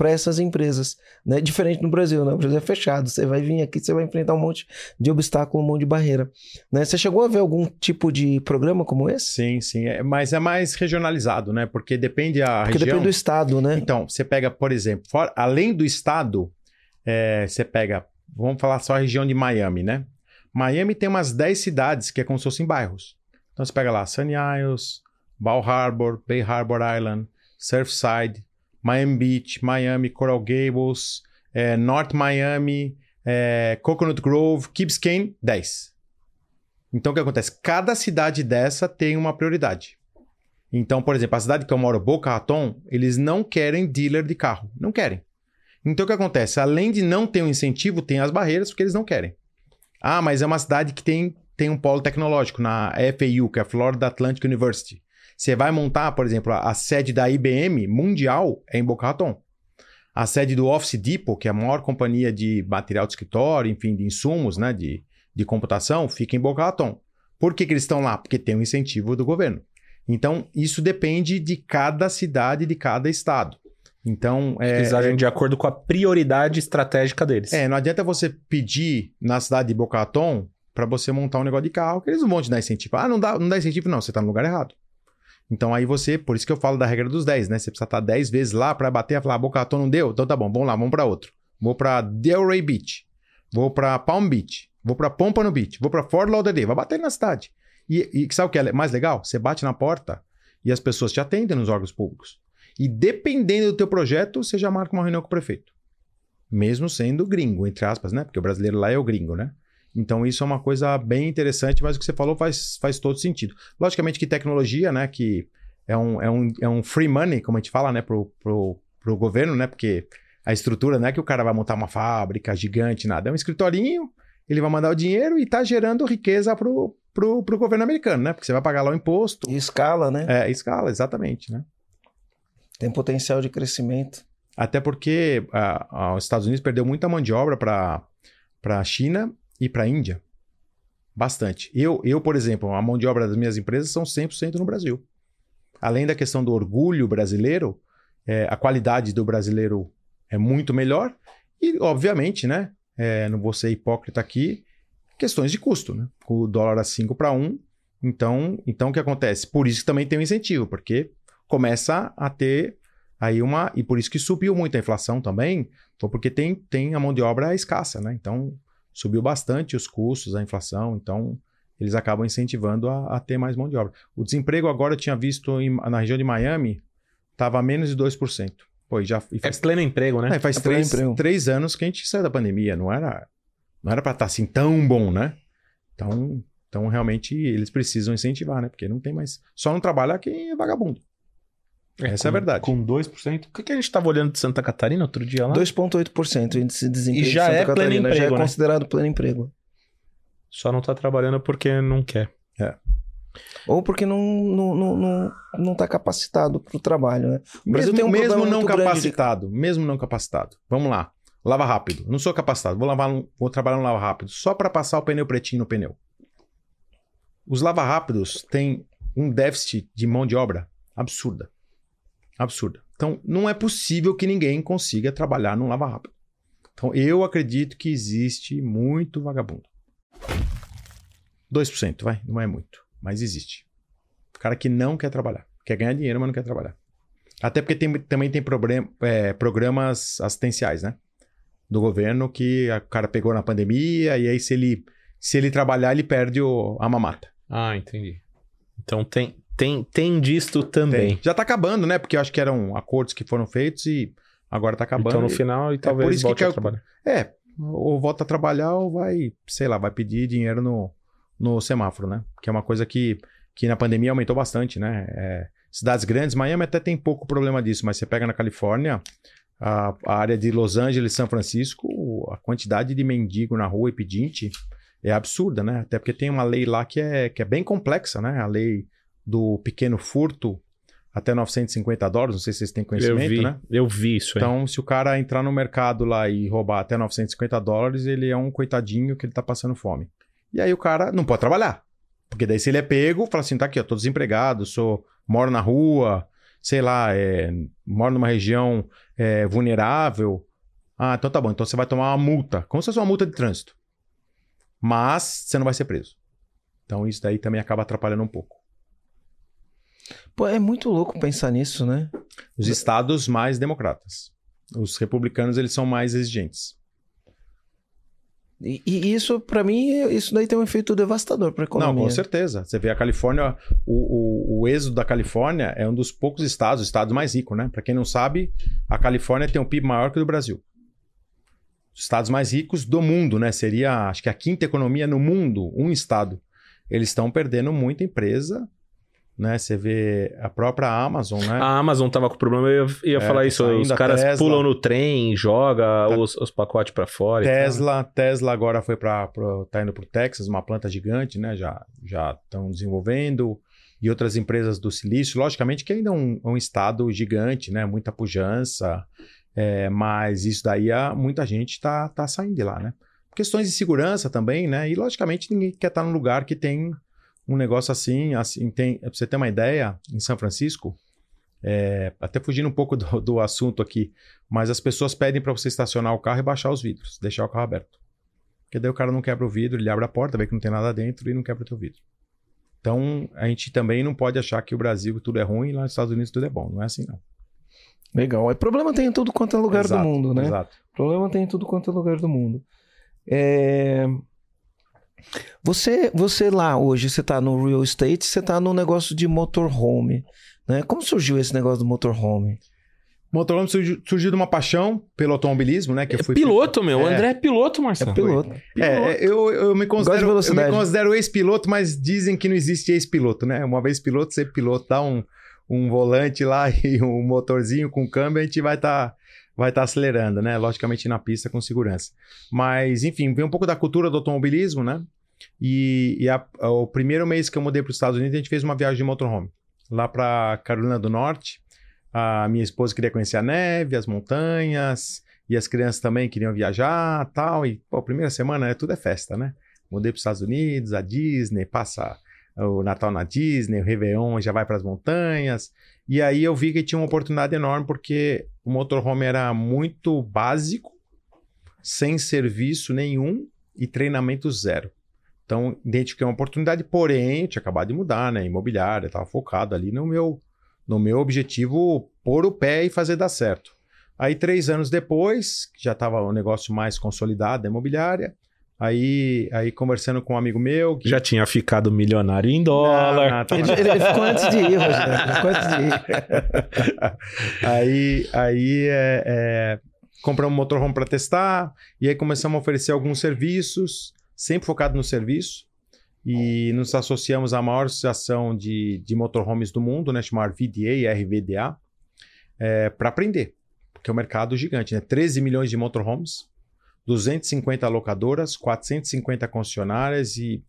Speaker 2: para essas empresas, né? Diferente no Brasil, né? O Brasil é fechado. Você vai vir aqui, você vai enfrentar um monte de obstáculo, um monte de barreira, né? Você chegou a ver algum tipo de programa como esse?
Speaker 1: Sim, sim. É, mas é mais regionalizado, né? Porque depende a Porque região.
Speaker 2: depende do estado, né?
Speaker 1: Então, você pega, por exemplo, for, além do estado, é, você pega, vamos falar só a região de Miami, né? Miami tem umas 10 cidades que é como se fossem bairros. Então você pega lá Sunny Isles, Bal Harbor, Bay Harbor Island, Surfside, Miami Beach, Miami, Coral Gables, é, North Miami, é, Coconut Grove, Key Biscayne, 10. Então o que acontece? Cada cidade dessa tem uma prioridade. Então, por exemplo, a cidade que eu moro, Boca Raton, eles não querem dealer de carro. Não querem. Então o que acontece? Além de não ter um incentivo, tem as barreiras porque eles não querem. Ah, mas é uma cidade que tem, tem um polo tecnológico na FAU, que é a Florida Atlantic University. Você vai montar, por exemplo, a, a sede da IBM mundial é em Boca Raton. A sede do Office Depot, que é a maior companhia de material de escritório, enfim, de insumos, né, de, de computação, fica em Boca Raton. Por que, que eles estão lá? Porque tem um incentivo do governo. Então, isso depende de cada cidade, de cada estado. Então,
Speaker 3: é, eles agem é, de acordo com a prioridade estratégica deles.
Speaker 1: É, não adianta você pedir na cidade de Boca Raton para você montar um negócio de carro, que eles não vão te dar incentivo. Ah, não dá, não dá incentivo, não, você está no lugar errado. Então aí você, por isso que eu falo da regra dos 10, né? Você precisa estar 10 vezes lá para bater e falar, ah, Boca Raton não deu? Então tá bom, vamos lá, vamos para outro. Vou para Delray Beach, vou para Palm Beach, vou para Pompano Beach, vou para Fort Lauderdale, vai bater na cidade. E, e sabe o que é mais legal? Você bate na porta e as pessoas te atendem nos órgãos públicos. E dependendo do teu projeto, você já marca uma reunião com o prefeito. Mesmo sendo gringo, entre aspas, né? Porque o brasileiro lá é o gringo, né? Então, isso é uma coisa bem interessante, mas o que você falou faz, faz todo sentido. Logicamente que tecnologia, né, que é um, é, um, é um free money, como a gente fala, né, pro, pro, pro governo, né, porque a estrutura não é que o cara vai montar uma fábrica gigante, nada. É um escritorinho, ele vai mandar o dinheiro e está gerando riqueza pro, pro, pro governo americano, né? Porque você vai pagar lá o imposto.
Speaker 2: E escala, né?
Speaker 1: É, escala, exatamente, né?
Speaker 2: Tem potencial de crescimento.
Speaker 1: Até porque a, a, os Estados Unidos perdeu muita mão de obra para a China e para a Índia. Bastante. Eu, eu, por exemplo, a mão de obra das minhas empresas são 100% no Brasil. Além da questão do orgulho brasileiro, é, a qualidade do brasileiro é muito melhor. E, obviamente, né? É, não vou ser hipócrita aqui, questões de custo, né? O dólar a 5 para 1. Então, então, o que acontece? Por isso que também tem um incentivo, porque começa a ter aí uma. E por isso que subiu muito a inflação também, foi porque tem, tem a mão de obra escassa, né? Então, subiu bastante os custos, a inflação, então eles acabam incentivando a, a ter mais mão de obra. O desemprego agora eu tinha visto em, na região de Miami, estava a menos de 2%. Pô, já,
Speaker 3: e faz, é pleno emprego, né?
Speaker 1: É, faz é três, três anos que a gente saiu da pandemia, não era não era para estar tá assim tão bom, né? Então, então realmente eles precisam incentivar, né? Porque não tem mais. Só não trabalha quem é vagabundo. É, Essa
Speaker 3: com,
Speaker 1: é a verdade.
Speaker 3: Com 2%. O que, que a gente estava olhando de Santa Catarina outro dia lá?
Speaker 2: 2,8% o índice de desemprego.
Speaker 3: E já
Speaker 2: de Santa
Speaker 3: é Catarina, pleno emprego.
Speaker 2: Já
Speaker 3: é
Speaker 2: né? considerado pleno emprego.
Speaker 3: Só não está trabalhando porque não quer.
Speaker 1: É.
Speaker 2: Ou porque não, não, não, não, não tá capacitado para o trabalho, né?
Speaker 1: O mesmo, um mesmo não capacitado, de... mesmo não capacitado. Vamos lá. Lava rápido. Não sou capacitado. Vou lavar, vou trabalhar no lava rápido só para passar o pneu pretinho no pneu. Os lava rápidos têm um déficit de mão de obra absurda. Absurda. Então, não é possível que ninguém consiga trabalhar num lava rápido. Então, eu acredito que existe muito vagabundo. 2%, vai, não é muito, mas existe. O cara que não quer trabalhar, quer ganhar dinheiro, mas não quer trabalhar. Até porque tem, também tem problem, é, programas assistenciais, né? Do governo que o cara pegou na pandemia e aí se ele, se ele trabalhar, ele perde o, a mamata.
Speaker 3: Ah, entendi. Então tem, tem, tem disto também. Tem.
Speaker 1: Já tá acabando, né? Porque eu acho que eram acordos que foram feitos e agora tá acabando. Então
Speaker 3: no final e, é talvez por isso volte que a trabalhar.
Speaker 1: É, ou volta a trabalhar ou vai, sei lá, vai pedir dinheiro no, no semáforo, né? Que é uma coisa que, que na pandemia aumentou bastante, né? É, cidades grandes, Miami até tem pouco problema disso, mas você pega na Califórnia, a, a, área de Los Angeles, São Francisco, a quantidade de mendigo na rua e pedinte é absurda, né? Até porque tem uma lei lá que é, que é bem complexa, né? A lei do pequeno furto até 950 dólares, não sei se vocês têm conhecimento,
Speaker 3: eu vi,
Speaker 1: né?
Speaker 3: Eu vi isso
Speaker 1: aí. Então, se o cara entrar no mercado lá e roubar até 950 dólares, ele é um coitadinho que ele tá passando fome. E aí o cara não pode trabalhar. Porque daí se ele é pego, fala assim, tá aqui, eu tô desempregado, sou, moro na rua, sei lá, é, moro numa região é, vulnerável. Ah, então tá bom, então você vai tomar uma multa, como se fosse uma multa de trânsito. Mas você não vai ser preso. Então isso daí também acaba atrapalhando um pouco.
Speaker 2: Pô, é muito louco pensar nisso, né?
Speaker 1: Os estados mais democratas. Os republicanos, eles são mais exigentes.
Speaker 2: E, e isso, para mim, isso daí tem um efeito devastador para a economia.
Speaker 1: Não, com certeza. Você vê a Califórnia, o, o, o êxodo da Califórnia é um dos poucos estados, o estado mais rico, né? Para quem não sabe, a Califórnia tem um PIB maior que o do Brasil. Os estados mais ricos do mundo, né? Seria, acho que a quinta economia no mundo, um estado. Eles estão perdendo muita empresa né? Você vê a própria Amazon, né?
Speaker 3: A Amazon tava com problema, eu ia, ia é, falar tá isso. Os caras Tesla, pulam no trem, joga tá, os, os, pacotes para fora.
Speaker 1: Tesla, Tesla agora foi para tá indo para o Texas, uma planta gigante, né? Já já estão desenvolvendo e outras empresas do silício, logicamente que ainda é um, um estado gigante, né? Muita pujança, é, mas isso daí a, muita gente está tá saindo de lá, né? Questões de segurança também, né? E logicamente ninguém quer estar num lugar que tem um negócio assim, assim tem, pra você ter uma ideia, em São Francisco, é, até fugindo um pouco do, do, assunto aqui, mas as pessoas pedem para você estacionar o carro e baixar os vidros, deixar o carro aberto. Porque daí o cara não quebra o vidro, ele abre a porta, vê que não tem nada dentro e não quebra o teu vidro. Então, a gente também não pode achar que o Brasil tudo é ruim e lá nos Estados Unidos tudo é bom. Não é assim, não.
Speaker 2: Legal. É problema tem em tudo quanto é lugar exato, do mundo, né? Exato. Problema tem em tudo quanto é lugar do mundo. É... Você, você lá hoje, você está no real estate, você está no negócio de motorhome, né? Como surgiu esse negócio do motorhome?
Speaker 1: Motorhome surgiu, surgiu de uma paixão pelo automobilismo, né? Que eu
Speaker 3: fui piloto, meu. O é. André é piloto, Marcelo.
Speaker 2: É piloto.
Speaker 1: É, eu, eu me considero, eu me considero ex-piloto, mas dizem que não existe ex-piloto, né? Uma vez piloto, piloto, dá um, um volante lá e um motorzinho com câmbio, a gente vai estar... Tá vai estar tá acelerando, né? Logicamente na pista com segurança. Mas, enfim, vem um pouco da cultura do automobilismo, né? E, e a, o primeiro mês que eu mudei para os Estados Unidos, a gente fez uma viagem de motorhome. Lá para Carolina do Norte. A minha esposa queria conhecer a neve, as montanhas, e as crianças também queriam viajar tal. E, pô, primeira semana, né? Tudo é festa, né? Mudei para os Estados Unidos, a Disney, passa o Natal na Disney, o Réveillon já vai para as montanhas. E aí eu vi que tinha uma oportunidade enorme porque o motorhome era muito básico, sem serviço nenhum e treinamento zero. Então, identifiquei uma oportunidade, porém, tinha acabado de mudar, né? Imobiliária, estava focado ali no meu, no meu objetivo pôr o pé e fazer dar certo. Aí, três anos depois, já estava o um negócio mais consolidado da imobiliária, Aí, aí conversando com um amigo meu.
Speaker 3: Que... Já tinha ficado milionário em dólar.
Speaker 2: Não, não, tá ele, ele, ficou antes de ir, Rogério. Ficou antes de
Speaker 1: ir. aí aí é, é, compramos um motorhome para testar. E aí começamos a oferecer alguns serviços, sempre focado no serviço. E nos associamos à maior associação de, de motorhomes do mundo, né, chamada VDA e RVDA, é, para aprender. Porque é um mercado gigante, né? 13 milhões de motorhomes 250 locadoras, 450 concessionárias e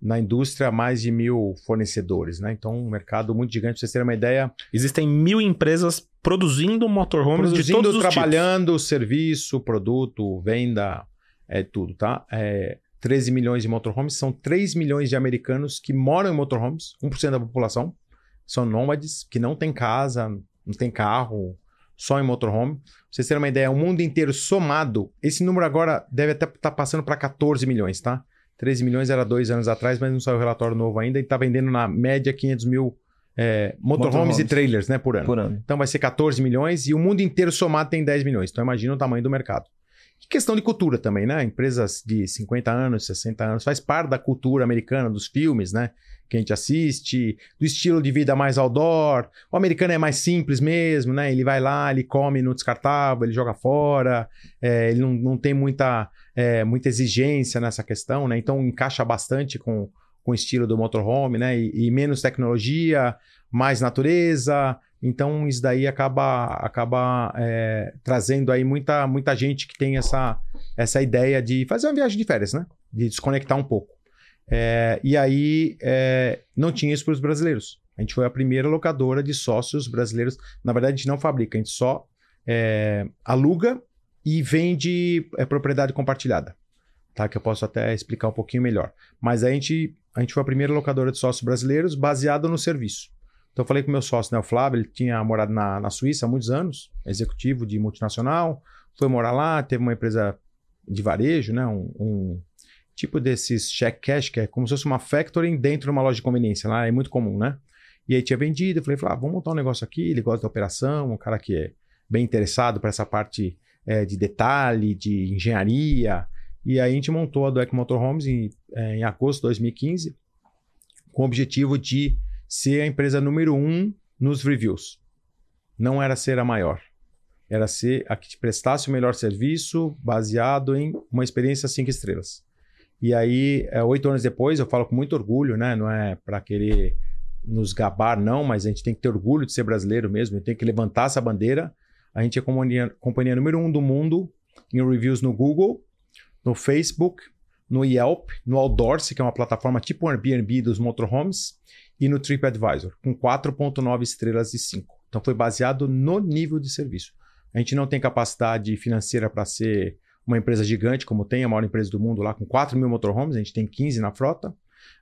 Speaker 1: na indústria mais de mil fornecedores, né? Então, um mercado muito gigante. Pra vocês terem uma ideia...
Speaker 3: Existem mil empresas produzindo motorhomes produzindo, de todos
Speaker 1: os trabalhando, tipos. serviço, produto, venda, é tudo, tá? É, 13 milhões de motorhomes, são 3 milhões de americanos que moram em motorhomes, 1% da população, são nômades, que não tem casa, não tem carro, só em motorhome. Pra vocês terem uma ideia, o mundo inteiro somado, esse número agora deve até estar tá passando para 14 milhões, tá? 13 milhões era dois anos atrás, mas não saiu o relatório novo ainda e está vendendo na média 500 mil é, motorhomes, motorhomes, e trailers né, por ano.
Speaker 2: por ano.
Speaker 1: Então vai ser 14 milhões e o mundo inteiro somado tem 10 milhões. Então imagina o tamanho do mercado. E questão de cultura também, né? Empresas de 50 anos, 60 anos, faz parte da cultura americana, dos filmes, né? Que a gente assiste, do estilo de vida mais outdoor. O americano é mais simples mesmo, né? Ele vai lá, ele come no descartável, ele joga fora, é, ele não, não tem muita, é, muita exigência nessa questão, né? Então encaixa bastante com, com o estilo do motorhome, né? E, e, menos tecnologia, mais natureza. Então, isso daí acaba, acaba é, trazendo aí muita, muita gente que tem essa, essa ideia de fazer uma viagem de férias, né? De desconectar um pouco. É, e aí, é, não tinha isso para os brasileiros. A gente foi a primeira locadora de sócios brasileiros. Na verdade, a gente não fabrica, a gente só é, aluga e vende é, propriedade compartilhada. Tá? Que eu posso até explicar um pouquinho melhor. Mas a gente, a gente foi a primeira locadora de sócios brasileiros baseada no serviço. Então eu falei com meu sócio, né, o Flávio, ele tinha morado na, na Suíça há muitos anos, executivo de multinacional, foi morar lá, teve uma empresa de varejo, né, um, um tipo desses check cash, que é como se fosse uma factoring dentro de uma loja de conveniência, lá é muito comum, né? E aí tinha vendido, eu falei, ah, vamos montar um negócio aqui, ele gosta da operação, um cara que é bem interessado para essa parte é, de detalhe, de engenharia. E aí a gente montou a Dueck Motorhomes em, é, em agosto de 2015, com o objetivo de ser a empresa número um nos reviews. Não era ser a maior. Era ser a que te prestasse o melhor serviço baseado em uma experiência cinco estrelas. E aí, é, oito anos depois, eu falo com muito orgulho, né? Não é para querer nos gabar, não, mas a gente tem que ter orgulho de ser brasileiro mesmo, tem que levantar essa bandeira. A gente é companhia, companhia número um do mundo em reviews no Google, no Facebook, no Yelp, no Outdoors, que é uma plataforma tipo Airbnb dos motorhomes, e no TripAdvisor, com 4.9 estrelas de 5. Então foi baseado no nível de serviço. A gente não tem capacidade financeira para ser uma empresa gigante, como tem a maior empresa do mundo lá, com 4 mil motorhomes, a gente tem 15 na frota.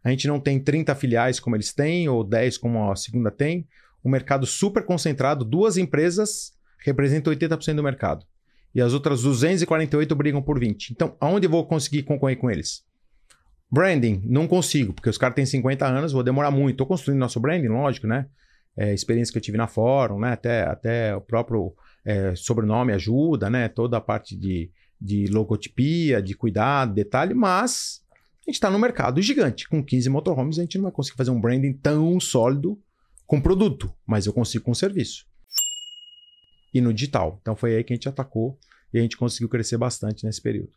Speaker 1: A gente não tem 30 filiais como eles têm, ou 10 como a segunda tem. Um mercado super concentrado, duas empresas representam 80% do mercado. E as outras 248 brigam por 20%. Então, aonde eu vou conseguir concorrer com eles? Branding, não consigo, porque os caras têm 50 anos, vou demorar muito. Estou construindo nosso branding, lógico, né? É, experiência que eu tive na Fórum, né? Até, até o próprio é, sobrenome ajuda, né? Toda a parte de, de logotipia, de cuidado, detalhe, mas a gente está no mercado gigante. Com 15 motorhomes, a gente não vai conseguir fazer um branding tão sólido com produto, mas eu consigo com serviço. E no digital. Então foi aí que a gente atacou e a gente conseguiu crescer bastante nesse período.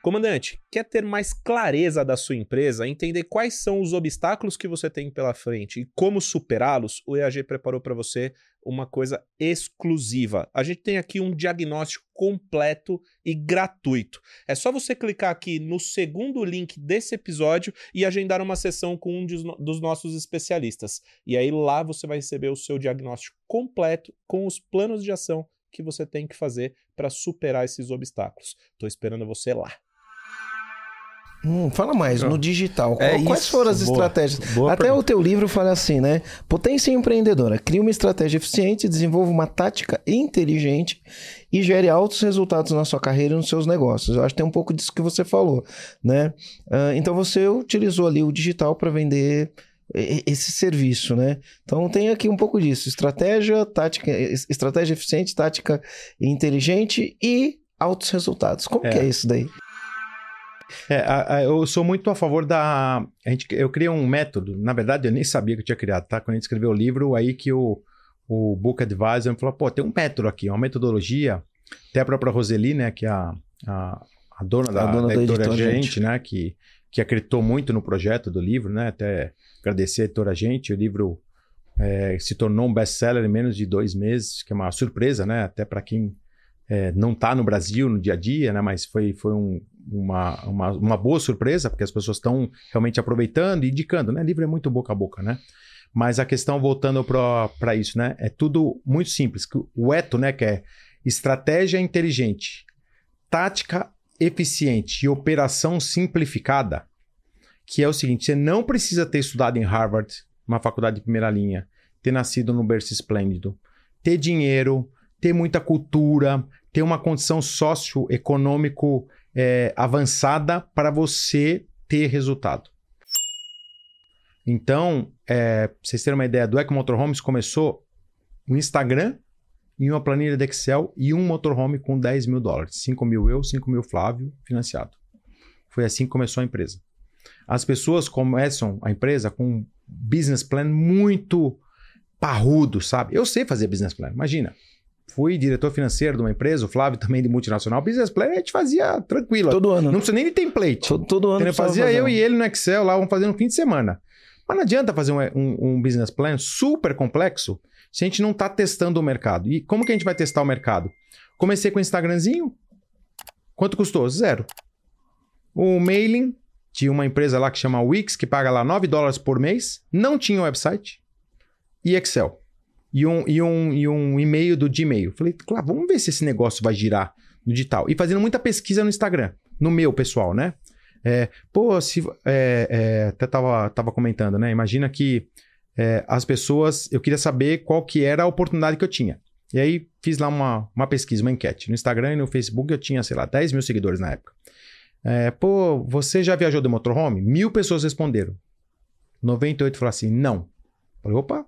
Speaker 3: Comandante, quer ter mais clareza da sua empresa, entender quais são os obstáculos que você tem pela frente e como superá-los? O EAG preparou para você uma coisa exclusiva. A gente tem aqui um diagnóstico completo e gratuito. É só você clicar aqui no segundo link desse episódio e agendar uma sessão com um dos nossos especialistas. E aí lá você vai receber o seu diagnóstico completo com os planos de ação que você tem que fazer para superar esses obstáculos. Estou esperando você lá.
Speaker 2: Hum, fala mais, no digital. É Quais isso, foram as boa, estratégias? Boa Até pergunta. o teu livro fala assim, né? Potência empreendedora. Cria uma estratégia eficiente, desenvolva uma tática inteligente e gere altos resultados na sua carreira e nos seus negócios. Eu acho que tem um pouco disso que você falou, né? Uh, então você utilizou ali o digital para vender esse serviço, né? Então tem aqui um pouco disso: estratégia, tática, estratégia eficiente, tática inteligente e altos resultados. Como é. que é isso daí?
Speaker 1: É, a, a, eu sou muito a favor da. A gente, eu criei um método, na verdade eu nem sabia que eu tinha criado, tá? Quando a gente escreveu o livro, aí que o, o Book Advisor me falou: pô, tem um método aqui, uma metodologia. Até a própria Roseli, né, que é a, a, a dona da, a dona da, da editora, editora gente, gente, né, que, que acreditou muito no projeto do livro, né? Até agradecer a editora gente. O livro é, se tornou um best-seller em menos de dois meses, que é uma surpresa, né? Até para quem é, não está no Brasil no dia a dia, né? Mas foi, foi um, uma, uma, uma boa surpresa, porque as pessoas estão realmente aproveitando e indicando, né? Livro é muito boca a boca, né? Mas a questão, voltando para isso, né? É tudo muito simples. O ETO, né? Que é estratégia inteligente, tática eficiente e operação simplificada, que é o seguinte: você não precisa ter estudado em Harvard, uma faculdade de primeira linha, ter nascido no berço esplêndido, ter dinheiro, ter muita cultura, ter uma condição socioeconômico é, avançada para você ter resultado. Então, é, pra vocês terem uma ideia, do Eco Motorhomes começou um Instagram e uma planilha de Excel e um motorhome com 10 mil dólares. 5 mil eu, 5 mil Flávio, financiado. Foi assim que começou a empresa. As pessoas começam a empresa com um business plan muito parrudo, sabe? Eu sei fazer business plan, imagina. Fui diretor financeiro de uma empresa, o Flávio também de multinacional, business plan a gente fazia tranquilo.
Speaker 2: Todo ano.
Speaker 1: Não precisa nem de template.
Speaker 2: Todo, todo ano.
Speaker 1: Fazia fazer. eu e ele no Excel lá, vamos fazer no fim de semana. Mas não adianta fazer um, um, um business plan super complexo se a gente não está testando o mercado. E como que a gente vai testar o mercado? Comecei com o Instagramzinho. Quanto custou? Zero. O mailing de uma empresa lá que chama Wix, que paga lá 9 dólares por mês. Não tinha website. E Excel e um, e um, e um e-mail do Gmail. Falei, claro, vamos ver se esse negócio vai girar no digital. E fazendo muita pesquisa no Instagram, no meu pessoal, né? É, pô, se. É, é, até tava, tava comentando, né? Imagina que é, as pessoas. Eu queria saber qual que era a oportunidade que eu tinha. E aí fiz lá uma, uma pesquisa, uma enquete. No Instagram e no Facebook eu tinha, sei lá, 10 mil seguidores na época. É, pô, você já viajou de motorhome? Mil pessoas responderam. 98 falaram assim, não. Falei, opa,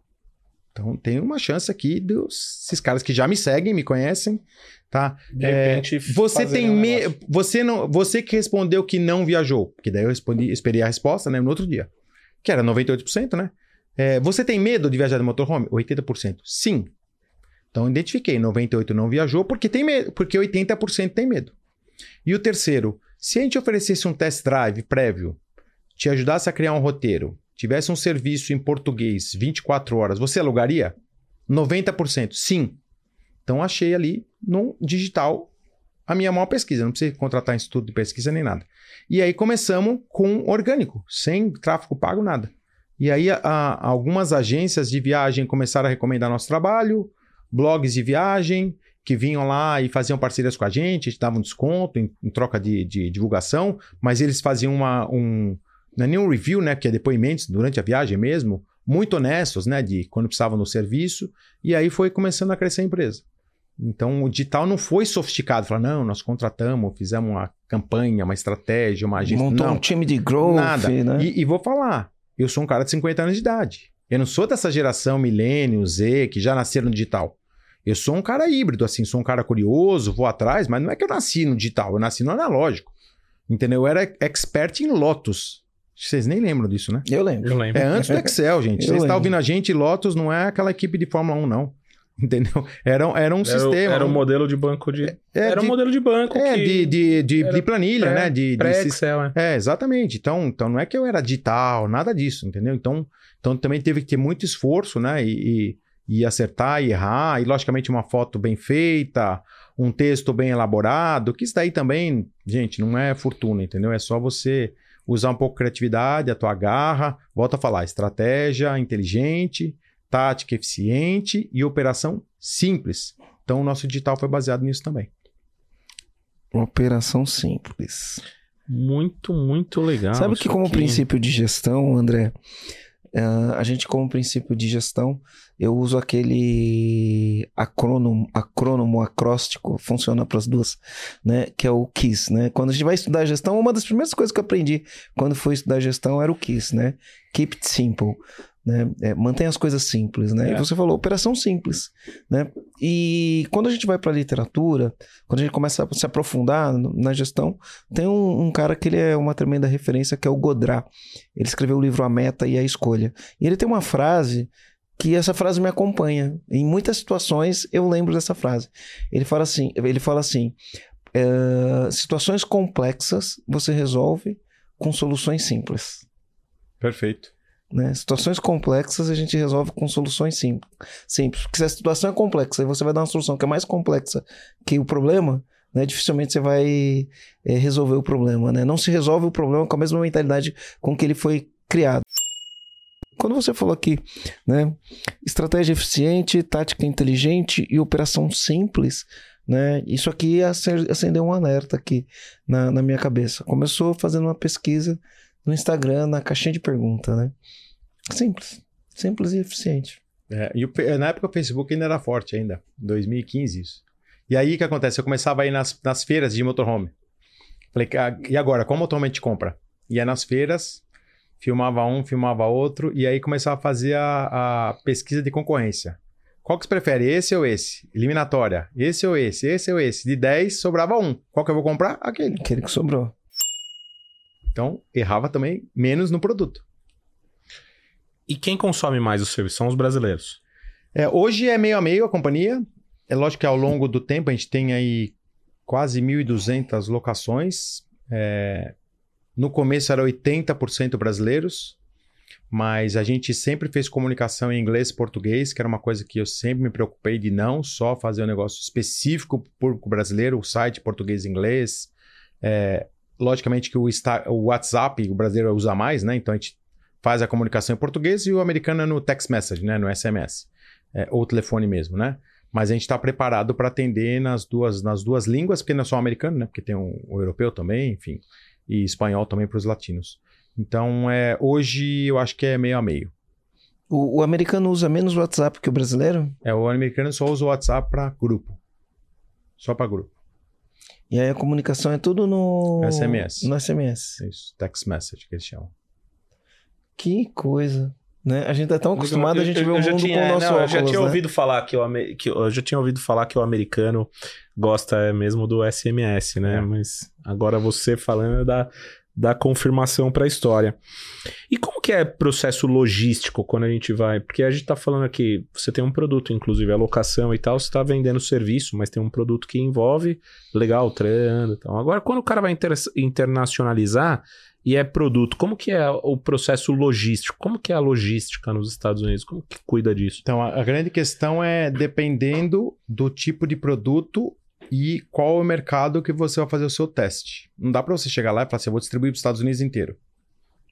Speaker 1: então tem uma chance aqui dos esses caras que já me seguem, me conhecem, tá?
Speaker 3: De repente,
Speaker 1: é, você tem um me... você não, você que respondeu que não viajou, porque daí eu respondi, esperei a resposta, né, no outro dia, que era 98%, né? É, você tem medo de viajar de motorhome? 80%. Sim. Então identifiquei, 98 não viajou porque tem medo, porque 80% tem medo. E o terceiro, se a gente oferecesse um test drive prévio, te ajudasse a criar um roteiro, tivesse um serviço em português 24 horas, você alugaria? 90%, sim. Então achei ali no digital a minha maior pesquisa. Não precisa contratar instituto de pesquisa nem nada. E aí começamos com orgânico, sem tráfego pago, nada. E aí a, a, algumas agências de viagem começaram a recomendar nosso trabalho, blogs de viagem, que vinham lá e faziam parcerias com a gente, a gente dava um desconto em, em troca de, de, divulgação, mas eles faziam uma, um, não é nenhum review, né? Que é depoimentos durante a viagem mesmo, muito honestos, né? De quando precisavam no serviço. E aí foi começando a crescer a empresa. Então o digital não foi sofisticado. Falar, não, nós contratamos, fizemos uma campanha, uma estratégia, uma agência.
Speaker 2: Montou
Speaker 1: não,
Speaker 2: um time de growth.
Speaker 1: Nada.
Speaker 2: Né?
Speaker 1: E, e vou falar, eu sou um cara de 50 anos de idade. Eu não sou dessa geração milênio, Z, que já nasceram no digital. Eu sou um cara híbrido, assim, sou um cara curioso, vou atrás, mas não é que eu nasci no digital, eu nasci no analógico. Entendeu? Eu era expert em Lotus. Vocês nem lembram disso, né?
Speaker 2: Eu lembro.
Speaker 3: Eu lembro.
Speaker 1: É antes do Excel, gente. Você está ouvindo a gente, Lotus não é aquela equipe de Fórmula 1, não. Entendeu? Era, era um
Speaker 3: era,
Speaker 1: sistema.
Speaker 3: Era um modelo de banco de.
Speaker 1: É,
Speaker 3: era
Speaker 1: de,
Speaker 3: um modelo de banco.
Speaker 1: É, de, de, de, de planilha,
Speaker 3: pré,
Speaker 1: né? De,
Speaker 3: pré-Excel,
Speaker 1: é. é. exatamente. Então, então não é que eu era digital, nada disso, entendeu? Então, então também teve que ter muito esforço, né? E, e, e acertar e errar. E, logicamente, uma foto bem feita, um texto bem elaborado, que isso daí também, gente, não é fortuna, entendeu? É só você usar um pouco criatividade, a tua garra, volta a falar, estratégia inteligente, tática eficiente e operação simples. Então o nosso digital foi baseado nisso também.
Speaker 2: Operação simples.
Speaker 3: Muito, muito legal.
Speaker 2: Sabe que como aqui... princípio de gestão, André, Uh, a gente, como princípio de gestão, eu uso aquele acrônomo, acrônomo acróstico, funciona para as duas, né? Que é o KISS, né? Quando a gente vai estudar gestão, uma das primeiras coisas que eu aprendi quando fui estudar gestão era o KISS, né? Keep it simple. Né? É, mantém as coisas simples, né? É. E você falou operação simples, né? E quando a gente vai para a literatura, quando a gente começa a se aprofundar na gestão, tem um, um, cara que ele é uma tremenda referência que é o Godrat. Ele escreveu o livro A Meta e a Escolha. E ele tem uma frase que essa frase me acompanha. Em muitas situações eu lembro dessa frase. Ele fala assim, ele fala assim, é, situações complexas você resolve com soluções simples.
Speaker 1: Perfeito.
Speaker 2: Né? Situações complexas a gente resolve com soluções simples. simples. Porque se a situação é complexa e você vai dar uma solução que é mais complexa que o problema, né? dificilmente você vai é, resolver o problema. Né? Não se resolve o problema com a mesma mentalidade com que ele foi criado. Quando você falou aqui, né, estratégia eficiente, tática inteligente e operação simples, né, isso aqui acendeu um alerta aqui na, na minha cabeça. Começou fazendo uma pesquisa no Instagram, na caixinha de pergunta, né? Simples. Simples e eficiente.
Speaker 1: É, e o, na época o Facebook ainda era forte ainda, 2015 isso. E aí o que acontece? Eu começava a ir nas, nas feiras de motorhome. Falei, ah, e agora, qual motorhome a gente compra? Ia nas feiras, filmava um, filmava outro, e aí começava a fazer a, a pesquisa de concorrência. Qual que você prefere, esse ou esse? Eliminatória. Esse ou esse? Esse ou esse? De 10, sobrava um. Qual que eu vou comprar? Aquele.
Speaker 2: Aquele que sobrou.
Speaker 1: Então, errava também menos no produto.
Speaker 3: E quem consome mais o serviço? São os brasileiros.
Speaker 1: É, hoje é meio a meio a companhia. é lógico que ao longo do tempo a gente tem aí quase 1.200 locações. É, no começo era 80% brasileiros, mas a gente sempre fez comunicação em inglês e português, que era uma coisa que eu sempre me preocupei de não só fazer um negócio específico para o público brasileiro, o site português e inglês. É, logicamente que o, o, WhatsApp o brasileiro usa mais, né? Então a gente faz a comunicação em português e o americano é no text message, né? No SMS. É, ou telefone mesmo, né? Mas a gente está preparado para atender nas duas, nas duas línguas, porque não é só o americano, né? Porque tem o, o europeu também, enfim, e espanhol também para os latinos. Então, é, hoje eu acho que é meio a meio.
Speaker 2: O, o, americano usa menos WhatsApp que o brasileiro?
Speaker 1: É, o americano só usa o WhatsApp para grupo. Só para grupo.
Speaker 2: E aí a comunicação é tudo no
Speaker 1: SMS.
Speaker 2: No SMS.
Speaker 1: Isso, text message que eles chamam.
Speaker 2: Que coisa. Né? A gente é tão acostumado
Speaker 3: eu,
Speaker 2: a gente ver o mundo
Speaker 3: tinha,
Speaker 2: com o nosso
Speaker 3: não,
Speaker 2: óculos,
Speaker 3: Eu já tinha
Speaker 2: né?
Speaker 3: ouvido falar que, o, que eu já tinha ouvido falar que o americano gosta mesmo do SMS, né? É. Mas agora você falando dá, dá confirmação para a história. E como que é processo logístico quando a gente vai? Porque a gente está falando aqui, você tem um produto, inclusive a locação e tal, você está vendendo serviço, mas tem um produto que envolve, legal, treino e tal. Agora, quando o cara vai inter internacionalizar, e é produto. Como que é o processo logístico? Como que é a logística nos Estados Unidos? Como que cuida disso?
Speaker 1: Então, a grande questão é dependendo do tipo de produto e qual o mercado que você vai fazer o seu teste. Não dá para você chegar lá e falar assim, eu vou distribuir para os Estados Unidos inteiro.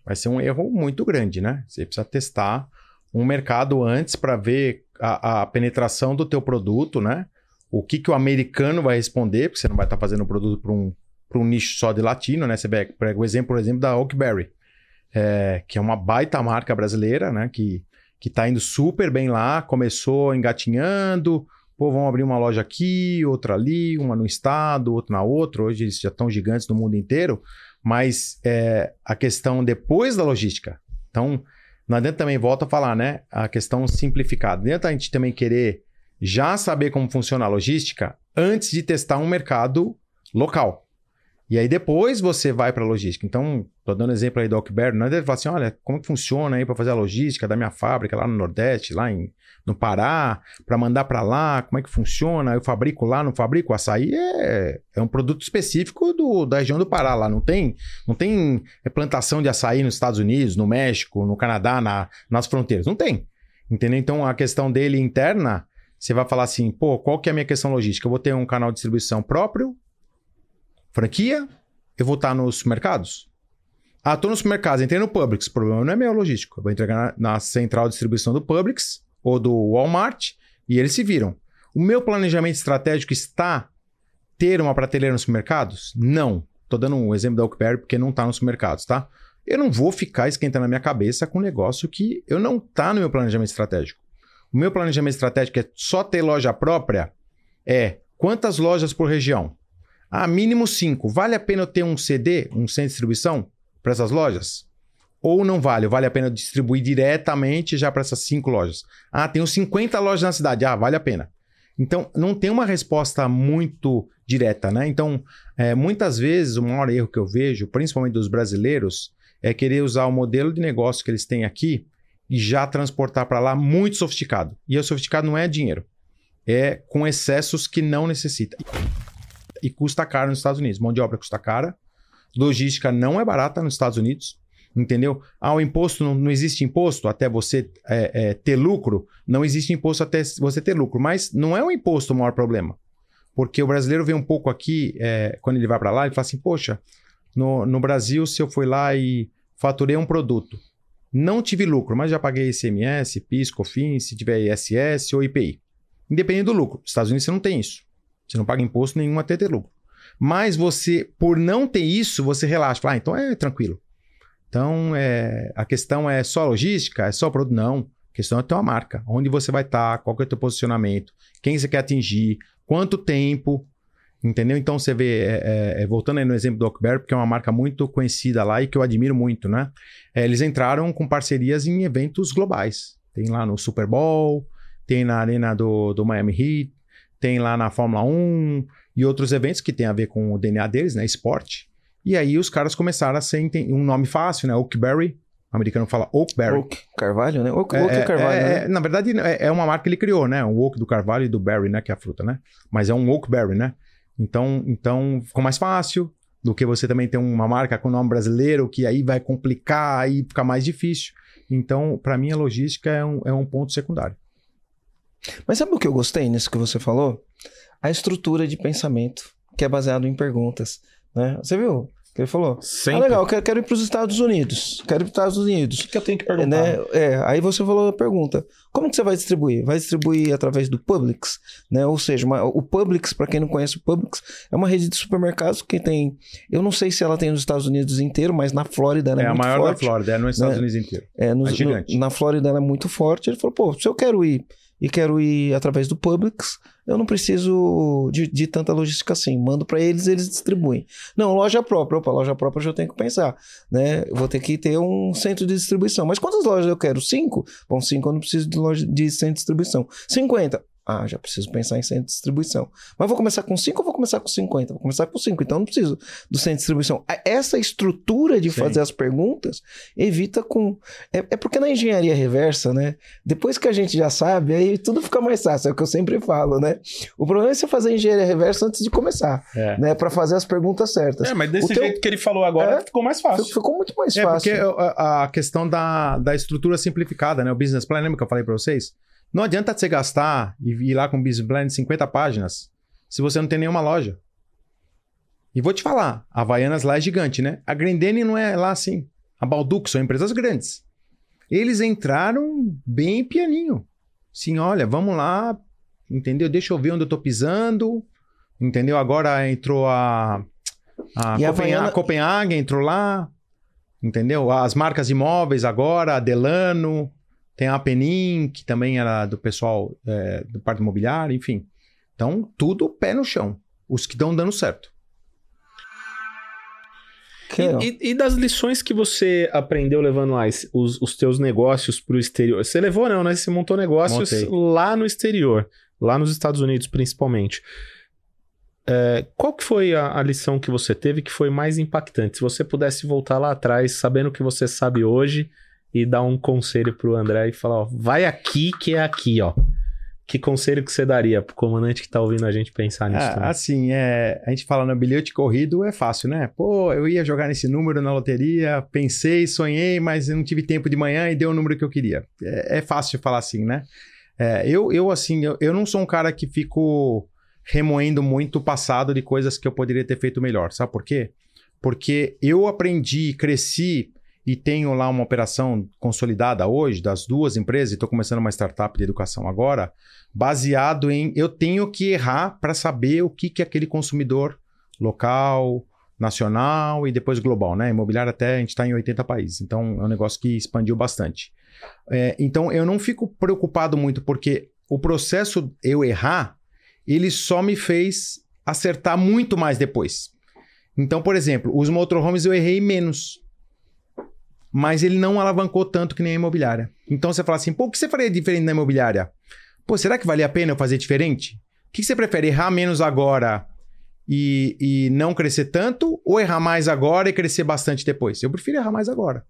Speaker 1: Vai ser um erro muito grande, né? Você precisa testar um mercado antes para ver a, a, penetração do teu produto, né? O que, que o americano vai responder, porque você não vai estar tá fazendo o produto para um um nicho só de latino, né? Você pega o exemplo, por exemplo, da Oakberry, é, que é uma baita marca brasileira, né? Que, que tá indo super bem lá, começou engatinhando, pô, vamos abrir uma loja aqui, outra ali, uma no estado, outra na outra. Hoje eles já estão gigantes no mundo inteiro, mas é, a questão depois da logística. Então, não adianta também, volta a falar, né? A questão simplificada. Não adianta a gente também querer já saber como funciona a logística antes de testar um mercado local. E aí depois você vai para a logística. Então, tô dando exemplo aí do Ockberry, não é falar assim, olha, como que funciona aí para fazer a logística da minha fábrica lá no Nordeste, lá em, no Pará, para mandar para lá, como é que funciona? Eu fabrico lá, não fabrico? O açaí é, é um produto específico do, da região do Pará lá, não tem, não tem plantação de açaí nos Estados Unidos, no México, no Canadá, na, nas fronteiras, não tem. Entendeu? Então, a questão dele interna, você vai falar assim, pô, qual que é a minha questão logística? Eu vou ter um canal de distribuição próprio, franquia, eu vou estar nos supermercados? Ah, estou nos supermercados, entrei no Publix. O problema não é meu logístico. Eu vou entregar na, na, central de distribuição do Publix ou do Walmart e eles se viram. O meu planejamento estratégico está ter uma prateleira nos supermercados? Não. Estou dando um exemplo da Oakberry porque não está nos supermercados, tá? Eu não vou ficar esquentando a minha cabeça com um negócio que eu não está no meu planejamento estratégico. O meu planejamento estratégico é só ter loja própria? É quantas lojas por região? Ah, mínimo 5. Vale a pena eu ter um CD, um centro de distribuição, para essas lojas? Ou não vale? Vale a pena distribuir diretamente já para essas 5 lojas? Ah, tenho 50 lojas na cidade. Ah, vale a pena. Então, não tem uma resposta muito direta, né? Então, é, muitas vezes, o maior erro que eu vejo, principalmente dos brasileiros, é querer usar o modelo de negócio que eles têm aqui e já transportar para lá muito sofisticado. E o sofisticado não é dinheiro, é com excessos que não necessita e custa caro nos Estados Unidos. Mão de obra custa cara, logística não é barata nos Estados Unidos, entendeu? Ah, o imposto, não, não existe imposto até você é, é, ter lucro, não existe imposto até você ter lucro, mas não é o imposto o maior problema. Porque o brasileiro vem um pouco aqui, é, quando ele vai para lá, ele fala assim: Poxa, no, no Brasil, se eu fui lá e faturei um produto, não tive lucro, mas já paguei ICMS, PIS, COFINS, se tiver ISS ou IPI. Independente do lucro. Nos Estados Unidos você não tem isso. Você não paga imposto nenhum até ter lucro. Mas você, por não ter isso, você relaxa. Fala, ah, então é tranquilo. Então, é, a questão é só logística? É só produto? Não. A questão é ter uma marca. Onde você vai estar, qual é o teu posicionamento, quem você quer atingir, quanto tempo, entendeu? Então, você vê, é, é, é voltando aí no exemplo do Oakberry, porque é uma marca muito conhecida lá e que eu admiro muito, né? É, eles entraram com parcerias em eventos globais. Tem lá no Super Bowl, tem na arena do, do Miami Heat, tem lá na Fórmula 1 e outros eventos que tem a ver com o DNA deles, né? Esporte. E aí os caras começaram a ser um nome fácil, né? Oakberry, O americano fala Oakberry.
Speaker 2: Oak Carvalho, né? Oak,
Speaker 1: é,
Speaker 2: Oak é, Carvalho,
Speaker 1: é,
Speaker 2: né?
Speaker 1: Na verdade, é, é, uma marca que ele criou, né? O Oak do Carvalho e do Berry, né? Que é a fruta, né? Mas é um Oakberry, né? Então, então ficou mais fácil do que você também ter uma marca com nome brasileiro, que aí vai complicar, aí fica mais difícil. Então, para mim, a logística é um, é um ponto secundário.
Speaker 2: Mas sabe o que eu gostei nisso que você falou? A estrutura de pensamento, que é baseado em perguntas. Né? Você viu? Que ele falou. Sempre. Ah, legal, quero, quero ir para os Estados Unidos. Quero ir para os Estados Unidos.
Speaker 3: O que, que, eu tenho que perguntar?
Speaker 2: Né? É, aí você falou a pergunta: como que você vai distribuir? Vai distribuir através do Publix, né? Ou seja, uma, o Publix, para quem não conhece o Publix, é uma rede de supermercados que tem. Eu não sei se ela tem nos Estados Unidos inteiro, mas na Flórida ela é, é muito forte. É a maior da
Speaker 1: Flórida, é nos Estados né? Unidos inteiro.
Speaker 2: É, no, é gigante. No, na Flórida ela é muito forte. Ele falou: pô, se eu quero ir e quero ir através do Publix, eu não preciso de, de tanta logística assim. Mando para eles, eles distribuem. Não, loja própria. Opa, loja própria eu já tenho que pensar. Né? Eu vou ter que ter um centro de distribuição. Mas quantas lojas eu quero? Cinco? Bom, cinco eu não preciso de, loja, de centro de distribuição. Cinquenta. Ah, já preciso pensar em centro de distribuição. Mas vou começar com 5 ou vou começar com 50? Vou começar com 5, então não preciso do centro de distribuição. Essa estrutura de Sim. fazer as perguntas evita com. É, é, porque na engenharia reversa, né? Depois que a gente já sabe, aí tudo fica mais fácil, é o que eu sempre falo, né? O problema é você fazer engenharia reversa antes de começar, é. né? Para fazer as perguntas certas.
Speaker 3: É, mas desse teu... jeito que ele falou agora, é, ficou mais fácil.
Speaker 2: Ficou muito mais fácil.
Speaker 1: É, porque a, questão da, da estrutura simplificada, né? O business plan, lembra que eu falei para vocês? Não adianta você gastar e ir lá com um business plan de 50 páginas se você não tem nenhuma loja. E vou te falar, a Havaianas lá é gigante, né? A Grendene não é lá assim. A Balduco são empresas grandes. Eles entraram bem pianinho. Sim, olha, vamos lá, entendeu? Deixa eu ver onde eu tô pisando, entendeu? Agora entrou a, a, Copenhague, a, Havaiana... a Copenhague, entrou lá, entendeu? As marcas imóveis agora, a Delano, tem a Penin, que também era do pessoal é, do parque imobiliário, enfim. Então, tudo pé no chão. Os que estão dando certo.
Speaker 3: E, e, e, das lições que você aprendeu levando lá os, os teus negócios para o exterior? Você levou não, né? Você montou negócios Montei. lá no exterior, lá nos Estados Unidos principalmente. É, qual que foi a, a, lição que você teve que foi mais impactante? Se você pudesse voltar lá atrás, sabendo o que você sabe hoje, e dar um conselho pro André e falar, ó, vai aqui que é aqui, ó. Que conselho que você daria pro comandante que tá ouvindo a gente pensar nisso?
Speaker 1: Ah, assim, é, a gente fala no bilhete corrido é fácil, né? Pô, eu ia jogar nesse número na loteria, pensei, sonhei, mas não tive tempo de manhã e deu o número que eu queria. É, é fácil falar assim, né? É, eu, eu, assim, eu, eu não sou um cara que fico remoendo muito o passado de coisas que eu poderia ter feito melhor. Sabe por quê? Porque eu aprendi, cresci e tenho lá uma operação consolidada hoje das duas empresas, e estou começando uma startup de educação agora, baseado em eu tenho que errar para saber o que, que aquele consumidor local, nacional e depois global, né? Imobiliário até a gente está em 80 países, então é um negócio que expandiu bastante. É, então eu não fico preocupado muito, porque o processo eu errar, ele só me fez acertar muito mais depois. Então, por exemplo, os motorhomes eu errei menos mas ele não alavancou tanto que nem a imobiliária. Então você fala assim, pô, o que você faria diferente na imobiliária? Pô, será que valia a pena eu fazer diferente? O que você prefere, errar menos agora e, e não crescer tanto ou errar mais agora e crescer bastante depois? Eu prefiro errar mais agora.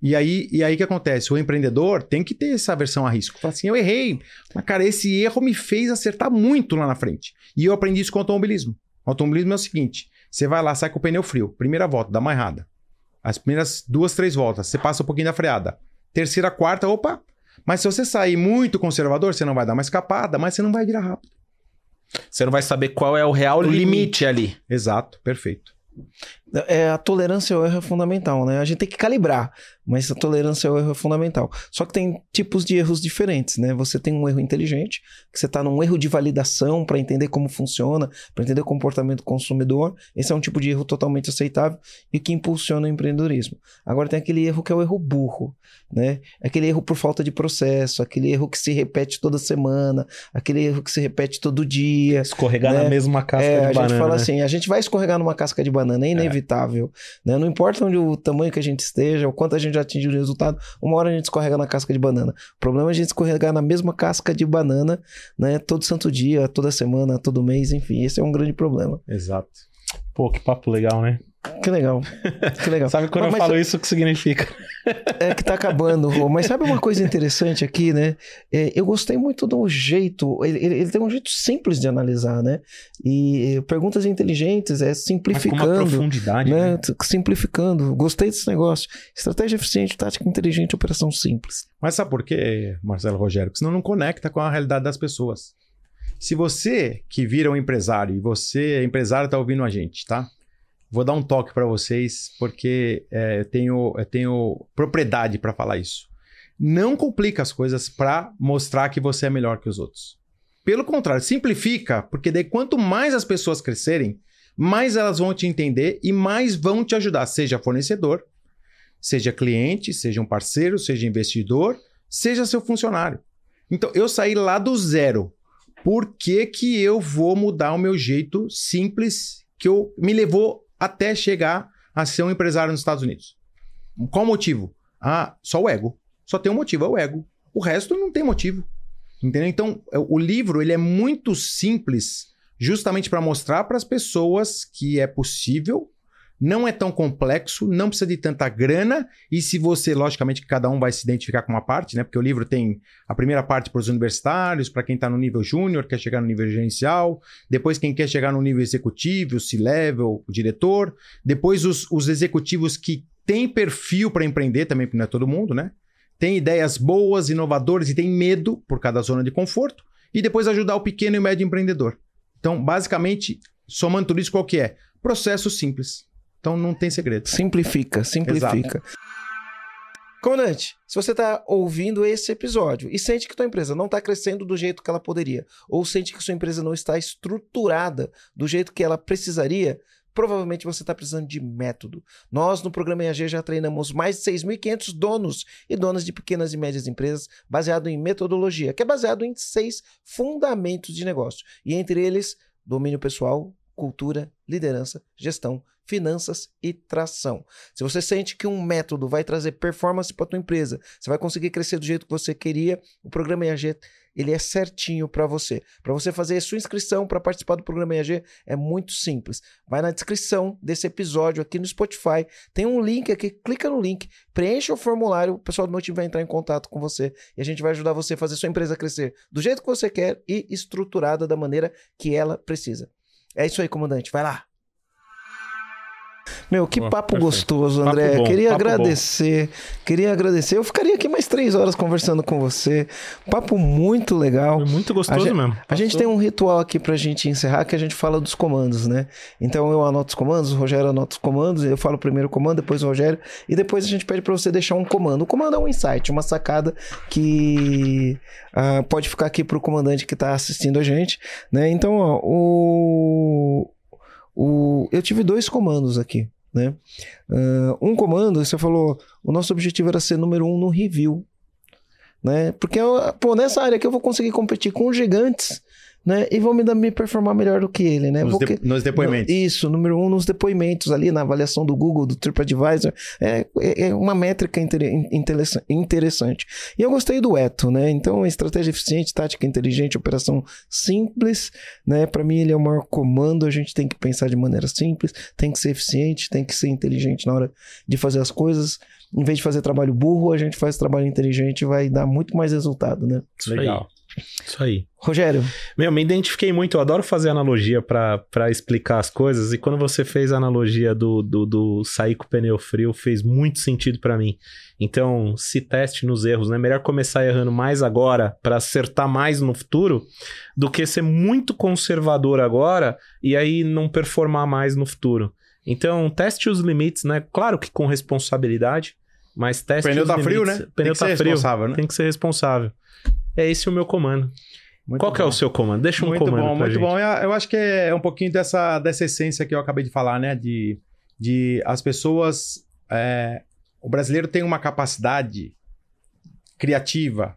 Speaker 1: E aí, e aí que acontece? O empreendedor tem que ter essa versão a risco. Fala assim, eu errei, mas cara, esse erro me fez acertar muito lá na frente. E eu aprendi isso com o automobilismo. O automobilismo é o seguinte, você vai lá, sai com o pneu frio, primeira volta, dá uma errada. As primeiras duas, três voltas, você passa um pouquinho da freada. Terceira, quarta, opa. Mas se você sair muito conservador, você não vai dar uma escapada, mas você não vai virar rápido.
Speaker 3: Você não vai saber qual é o real o limite. limite ali.
Speaker 1: Exato, perfeito.
Speaker 2: É, a tolerância ao erro é fundamental, né? A gente tem que calibrar, mas a tolerância ao erro é fundamental. Só que tem tipos de erros diferentes, né? Você tem um erro inteligente, que você está num erro de validação para entender como funciona, para entender o comportamento do consumidor. Esse é um tipo de erro totalmente aceitável e que impulsiona o empreendedorismo. Agora tem aquele erro que é o erro burro, né? Aquele erro por falta de processo, aquele erro que se repete toda semana, aquele erro que se repete todo dia.
Speaker 3: Escorregar né? na mesma casca
Speaker 2: é,
Speaker 3: de
Speaker 2: a
Speaker 3: banana.
Speaker 2: A gente fala né? assim, a gente vai escorregar numa casca de banana, é inevitável. Inevitável. Né? Não importa onde o tamanho que a gente esteja, o quanto a gente atingiu o resultado, uma hora a gente escorrega na casca de banana. O problema é a gente escorregar na mesma casca de banana, né? Todo santo dia, toda semana, todo mês, enfim. Esse é um grande problema.
Speaker 1: Exato.
Speaker 3: Pô, que papo legal, né?
Speaker 2: Que legal. Que legal.
Speaker 3: sabe quando mas, eu falo isso, o que significa?
Speaker 2: é que tá acabando, Mas sabe uma coisa interessante aqui, né? É, eu gostei muito do jeito. Ele, ele, tem um jeito simples de analisar, né? E perguntas inteligentes, é simplificando. Mas com uma profundidade. Né? né? Simplificando. Gostei desse negócio. Estratégia eficiente, tática inteligente, operação simples.
Speaker 1: Mas sabe por quê, Marcelo Rogério? Porque senão não conecta com a realidade das pessoas. Se você que vira um empresário e você, empresário, está ouvindo a gente, tá? Vou dar um toque para vocês, porque é, eu, tenho, eu tenho propriedade para falar isso. Não complica as coisas para mostrar que você é melhor que os outros. Pelo contrário, simplifica, porque daí quanto mais as pessoas crescerem, mais elas vão te entender e mais vão te ajudar, seja fornecedor, seja cliente, seja um parceiro, seja investidor, seja seu funcionário. Então, eu saí lá do zero. Por que, que eu vou mudar o meu jeito simples que eu, me levou até chegar a ser um empresário nos Estados Unidos. Qual o motivo? Ah, só o ego. Só tem um motivo, é o ego. O resto não tem motivo. Entendeu? Então, é, o livro ele é muito simples, justamente para mostrar para as pessoas que é possível não é tão complexo, não precisa de tanta grana, e se você, logicamente, cada um vai se identificar com uma parte, né? Porque o livro tem a primeira parte para os universitários, para quem está no nível júnior, quer chegar no nível gerencial, depois quem quer chegar no nível executivo, C-level, o diretor, depois os, os executivos que têm perfil para empreender também, porque não é todo mundo, né? Tem ideias boas, inovadoras e tem medo por cada zona de conforto, e depois ajudar o pequeno e o médio empreendedor. Então, basicamente, somando tudo isso, qual que é? Processo simples. Então não tem segredo.
Speaker 2: Simplifica, simplifica. Exato. Comandante, se você está ouvindo esse episódio e sente que tua empresa não está crescendo do jeito que ela poderia, ou sente que sua empresa não está estruturada do jeito que ela precisaria, provavelmente você está precisando de método. Nós, no programa EAG, já treinamos mais de 6.500 donos e donas de pequenas e médias empresas, baseado em metodologia, que é baseado em seis fundamentos de negócio. E entre eles, domínio pessoal, cultura, liderança, gestão, finanças e tração. Se você sente que um método vai trazer performance para tua empresa, você vai conseguir crescer do jeito que você queria, o programa EAG ele é certinho para você. Para você fazer a sua inscrição para participar do programa EAG é muito simples. Vai na descrição desse episódio aqui no Spotify, tem um link aqui, clica no link, preencha o formulário, o pessoal do meu time vai entrar em contato com você e a gente vai ajudar você a fazer sua empresa crescer do jeito que você quer e estruturada da maneira que ela precisa. É isso aí, comandante. Vai lá. Meu, que papo gostoso, André. Papo bom, queria agradecer. Bom. Queria agradecer. Eu ficaria aqui mais três horas conversando com você. Papo muito legal.
Speaker 3: Foi muito gostoso
Speaker 2: a
Speaker 3: mesmo.
Speaker 2: A gente tem um ritual aqui pra gente encerrar que a gente fala dos comandos, né? Então eu anoto os comandos, o Rogério anota os comandos, eu falo primeiro o comando, depois o Rogério, e depois a gente pede para você deixar um comando. O comando é um insight, uma sacada que uh, pode ficar aqui pro comandante que tá assistindo a gente, né? Então, ó, o o, eu tive dois comandos aqui. Né? Uh, um comando, você falou, o nosso objetivo era ser número um no review. Né? Porque pô, nessa área que eu vou conseguir competir com gigantes né? E vão me, dar, me performar melhor do que ele, né?
Speaker 1: Nos,
Speaker 2: de,
Speaker 1: nos depoimentos.
Speaker 2: Isso, número um nos depoimentos ali, na avaliação do Google, do TripAdvisor. É, é, é uma métrica interessante. E eu gostei do Eto, né? Então, estratégia eficiente, tática inteligente, operação simples, né? Para mim, ele é o maior comando. A gente tem que pensar de maneira simples, tem que ser eficiente, tem que ser inteligente na hora de fazer as coisas. Em vez de fazer trabalho burro, a gente faz trabalho inteligente e vai dar muito mais resultado, né?
Speaker 3: Legal. Isso aí.
Speaker 2: Rogério.
Speaker 3: Meu, me identifiquei muito. Eu adoro fazer analogia para explicar as coisas. E quando você fez a analogia do, do, do sair com o pneu frio, fez muito sentido para mim. Então, se teste nos erros, né? Melhor começar errando mais agora para acertar mais no futuro do que ser muito conservador agora e aí não performar mais no futuro. Então, teste os limites, né? Claro que com responsabilidade, mas teste
Speaker 1: pneu
Speaker 3: os
Speaker 1: tá
Speaker 3: limites.
Speaker 1: frio, né?
Speaker 3: Pneu Tem tá frio. Né? Tem que ser responsável. É esse o meu comando. Muito Qual que é o seu comando? Deixa um
Speaker 1: muito
Speaker 3: comando
Speaker 1: bom, Muito
Speaker 3: gente.
Speaker 1: bom, Eu acho que é um pouquinho dessa, dessa essência que eu acabei de falar, né? De, de as pessoas... É, o brasileiro tem uma capacidade criativa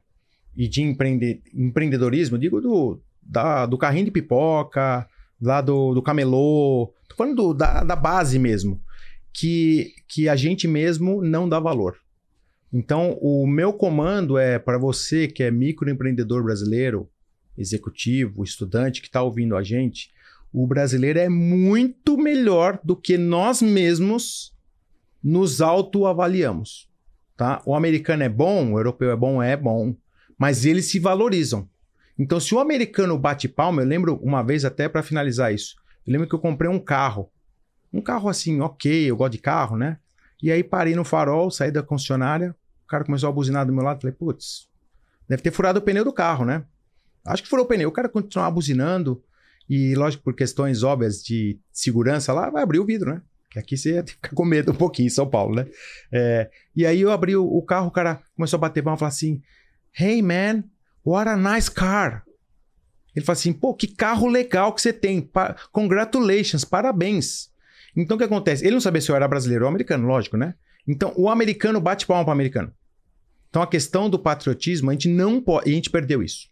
Speaker 1: e de empreende, empreendedorismo, digo do, da, do carrinho de pipoca, lá do, do camelô, tô falando do, da, da base mesmo, que, que a gente mesmo não dá valor. Então, o meu comando é para você que é microempreendedor brasileiro, executivo, estudante que está ouvindo a gente. O brasileiro é muito melhor do que nós mesmos nos autoavaliamos. Tá? O americano é bom, o europeu é bom, é bom, mas eles se valorizam. Então, se o americano bate palma, eu lembro uma vez até para finalizar isso. Eu lembro que eu comprei um carro. Um carro assim, ok, eu gosto de carro, né? E aí parei no farol, saí da concessionária, o cara começou a buzinar do meu lado, falei, putz, deve ter furado o pneu do carro, né? Acho que furou o pneu. O cara continuava buzinando e, lógico, por questões óbvias de segurança lá, vai abrir o vidro, né? Que aqui você fica com medo um pouquinho, em São Paulo, né? É, e aí eu abri o, o, carro, o cara começou a bater palma e falar assim: Hey man, what a nice car. Ele fala assim: pô, que carro legal que você tem. Pa congratulations, parabéns. Então o que acontece? Ele não sabia se eu era brasileiro ou americano, lógico, né? Então o americano bate palma para o americano. Então a questão do patriotismo, a gente não pode. A gente perdeu isso.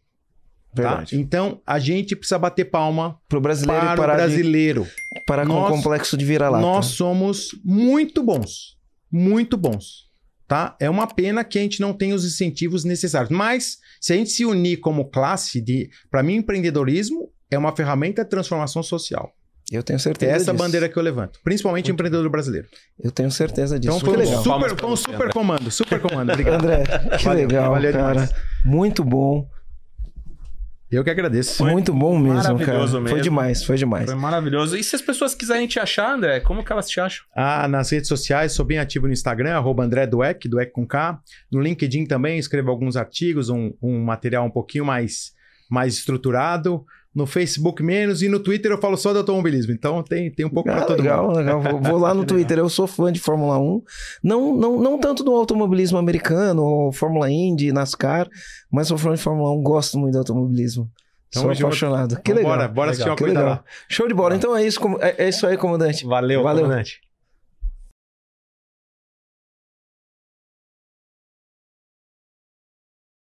Speaker 1: Tá? Então, a gente precisa bater palma
Speaker 2: Pro brasileiro
Speaker 1: para o brasileiro.
Speaker 2: De, para nós, com o complexo de vira-lata.
Speaker 1: Nós somos muito bons. Muito bons. Tá? É uma pena que a gente não tenha os incentivos necessários. Mas, se a gente se unir como classe de. Para mim, empreendedorismo é uma ferramenta de transformação social.
Speaker 2: Eu tenho certeza.
Speaker 1: É essa
Speaker 2: disso.
Speaker 1: bandeira que eu levanto. Principalmente Muito empreendedor brasileiro.
Speaker 2: Eu tenho certeza disso.
Speaker 1: Então foi um, super, foi um super comando. Super comando. Obrigado.
Speaker 2: André, que valeu, legal, valeu cara. Demais. Muito bom.
Speaker 1: Eu que agradeço.
Speaker 2: Foi muito bom mesmo, cara. Mesmo. Foi demais, foi demais.
Speaker 3: Foi maravilhoso. E se as pessoas quiserem te achar, André, como que elas te acham?
Speaker 1: Ah, nas redes sociais, sou bem ativo no Instagram, arroba André Dueck, Dueck com K. No LinkedIn também, escrevo alguns artigos, um, um material um pouquinho mais, mais estruturado no Facebook menos e no Twitter eu falo só de automobilismo. Então tem, tem um pouco ah, para todo
Speaker 2: legal,
Speaker 1: mundo.
Speaker 2: Legal, vou, vou lá no Twitter. Eu sou fã de Fórmula 1. Não, não, não tanto do automobilismo americano, ou Fórmula Indy, NASCAR, mas sou fã de Fórmula 1, gosto muito do automobilismo. Tamo sou apaixonado. Que legal.
Speaker 1: Bora, bora assistir uma coisa lá.
Speaker 2: Show de bola. Então é isso, é, é isso aí, comandante.
Speaker 1: Valeu, Valeu. comandante.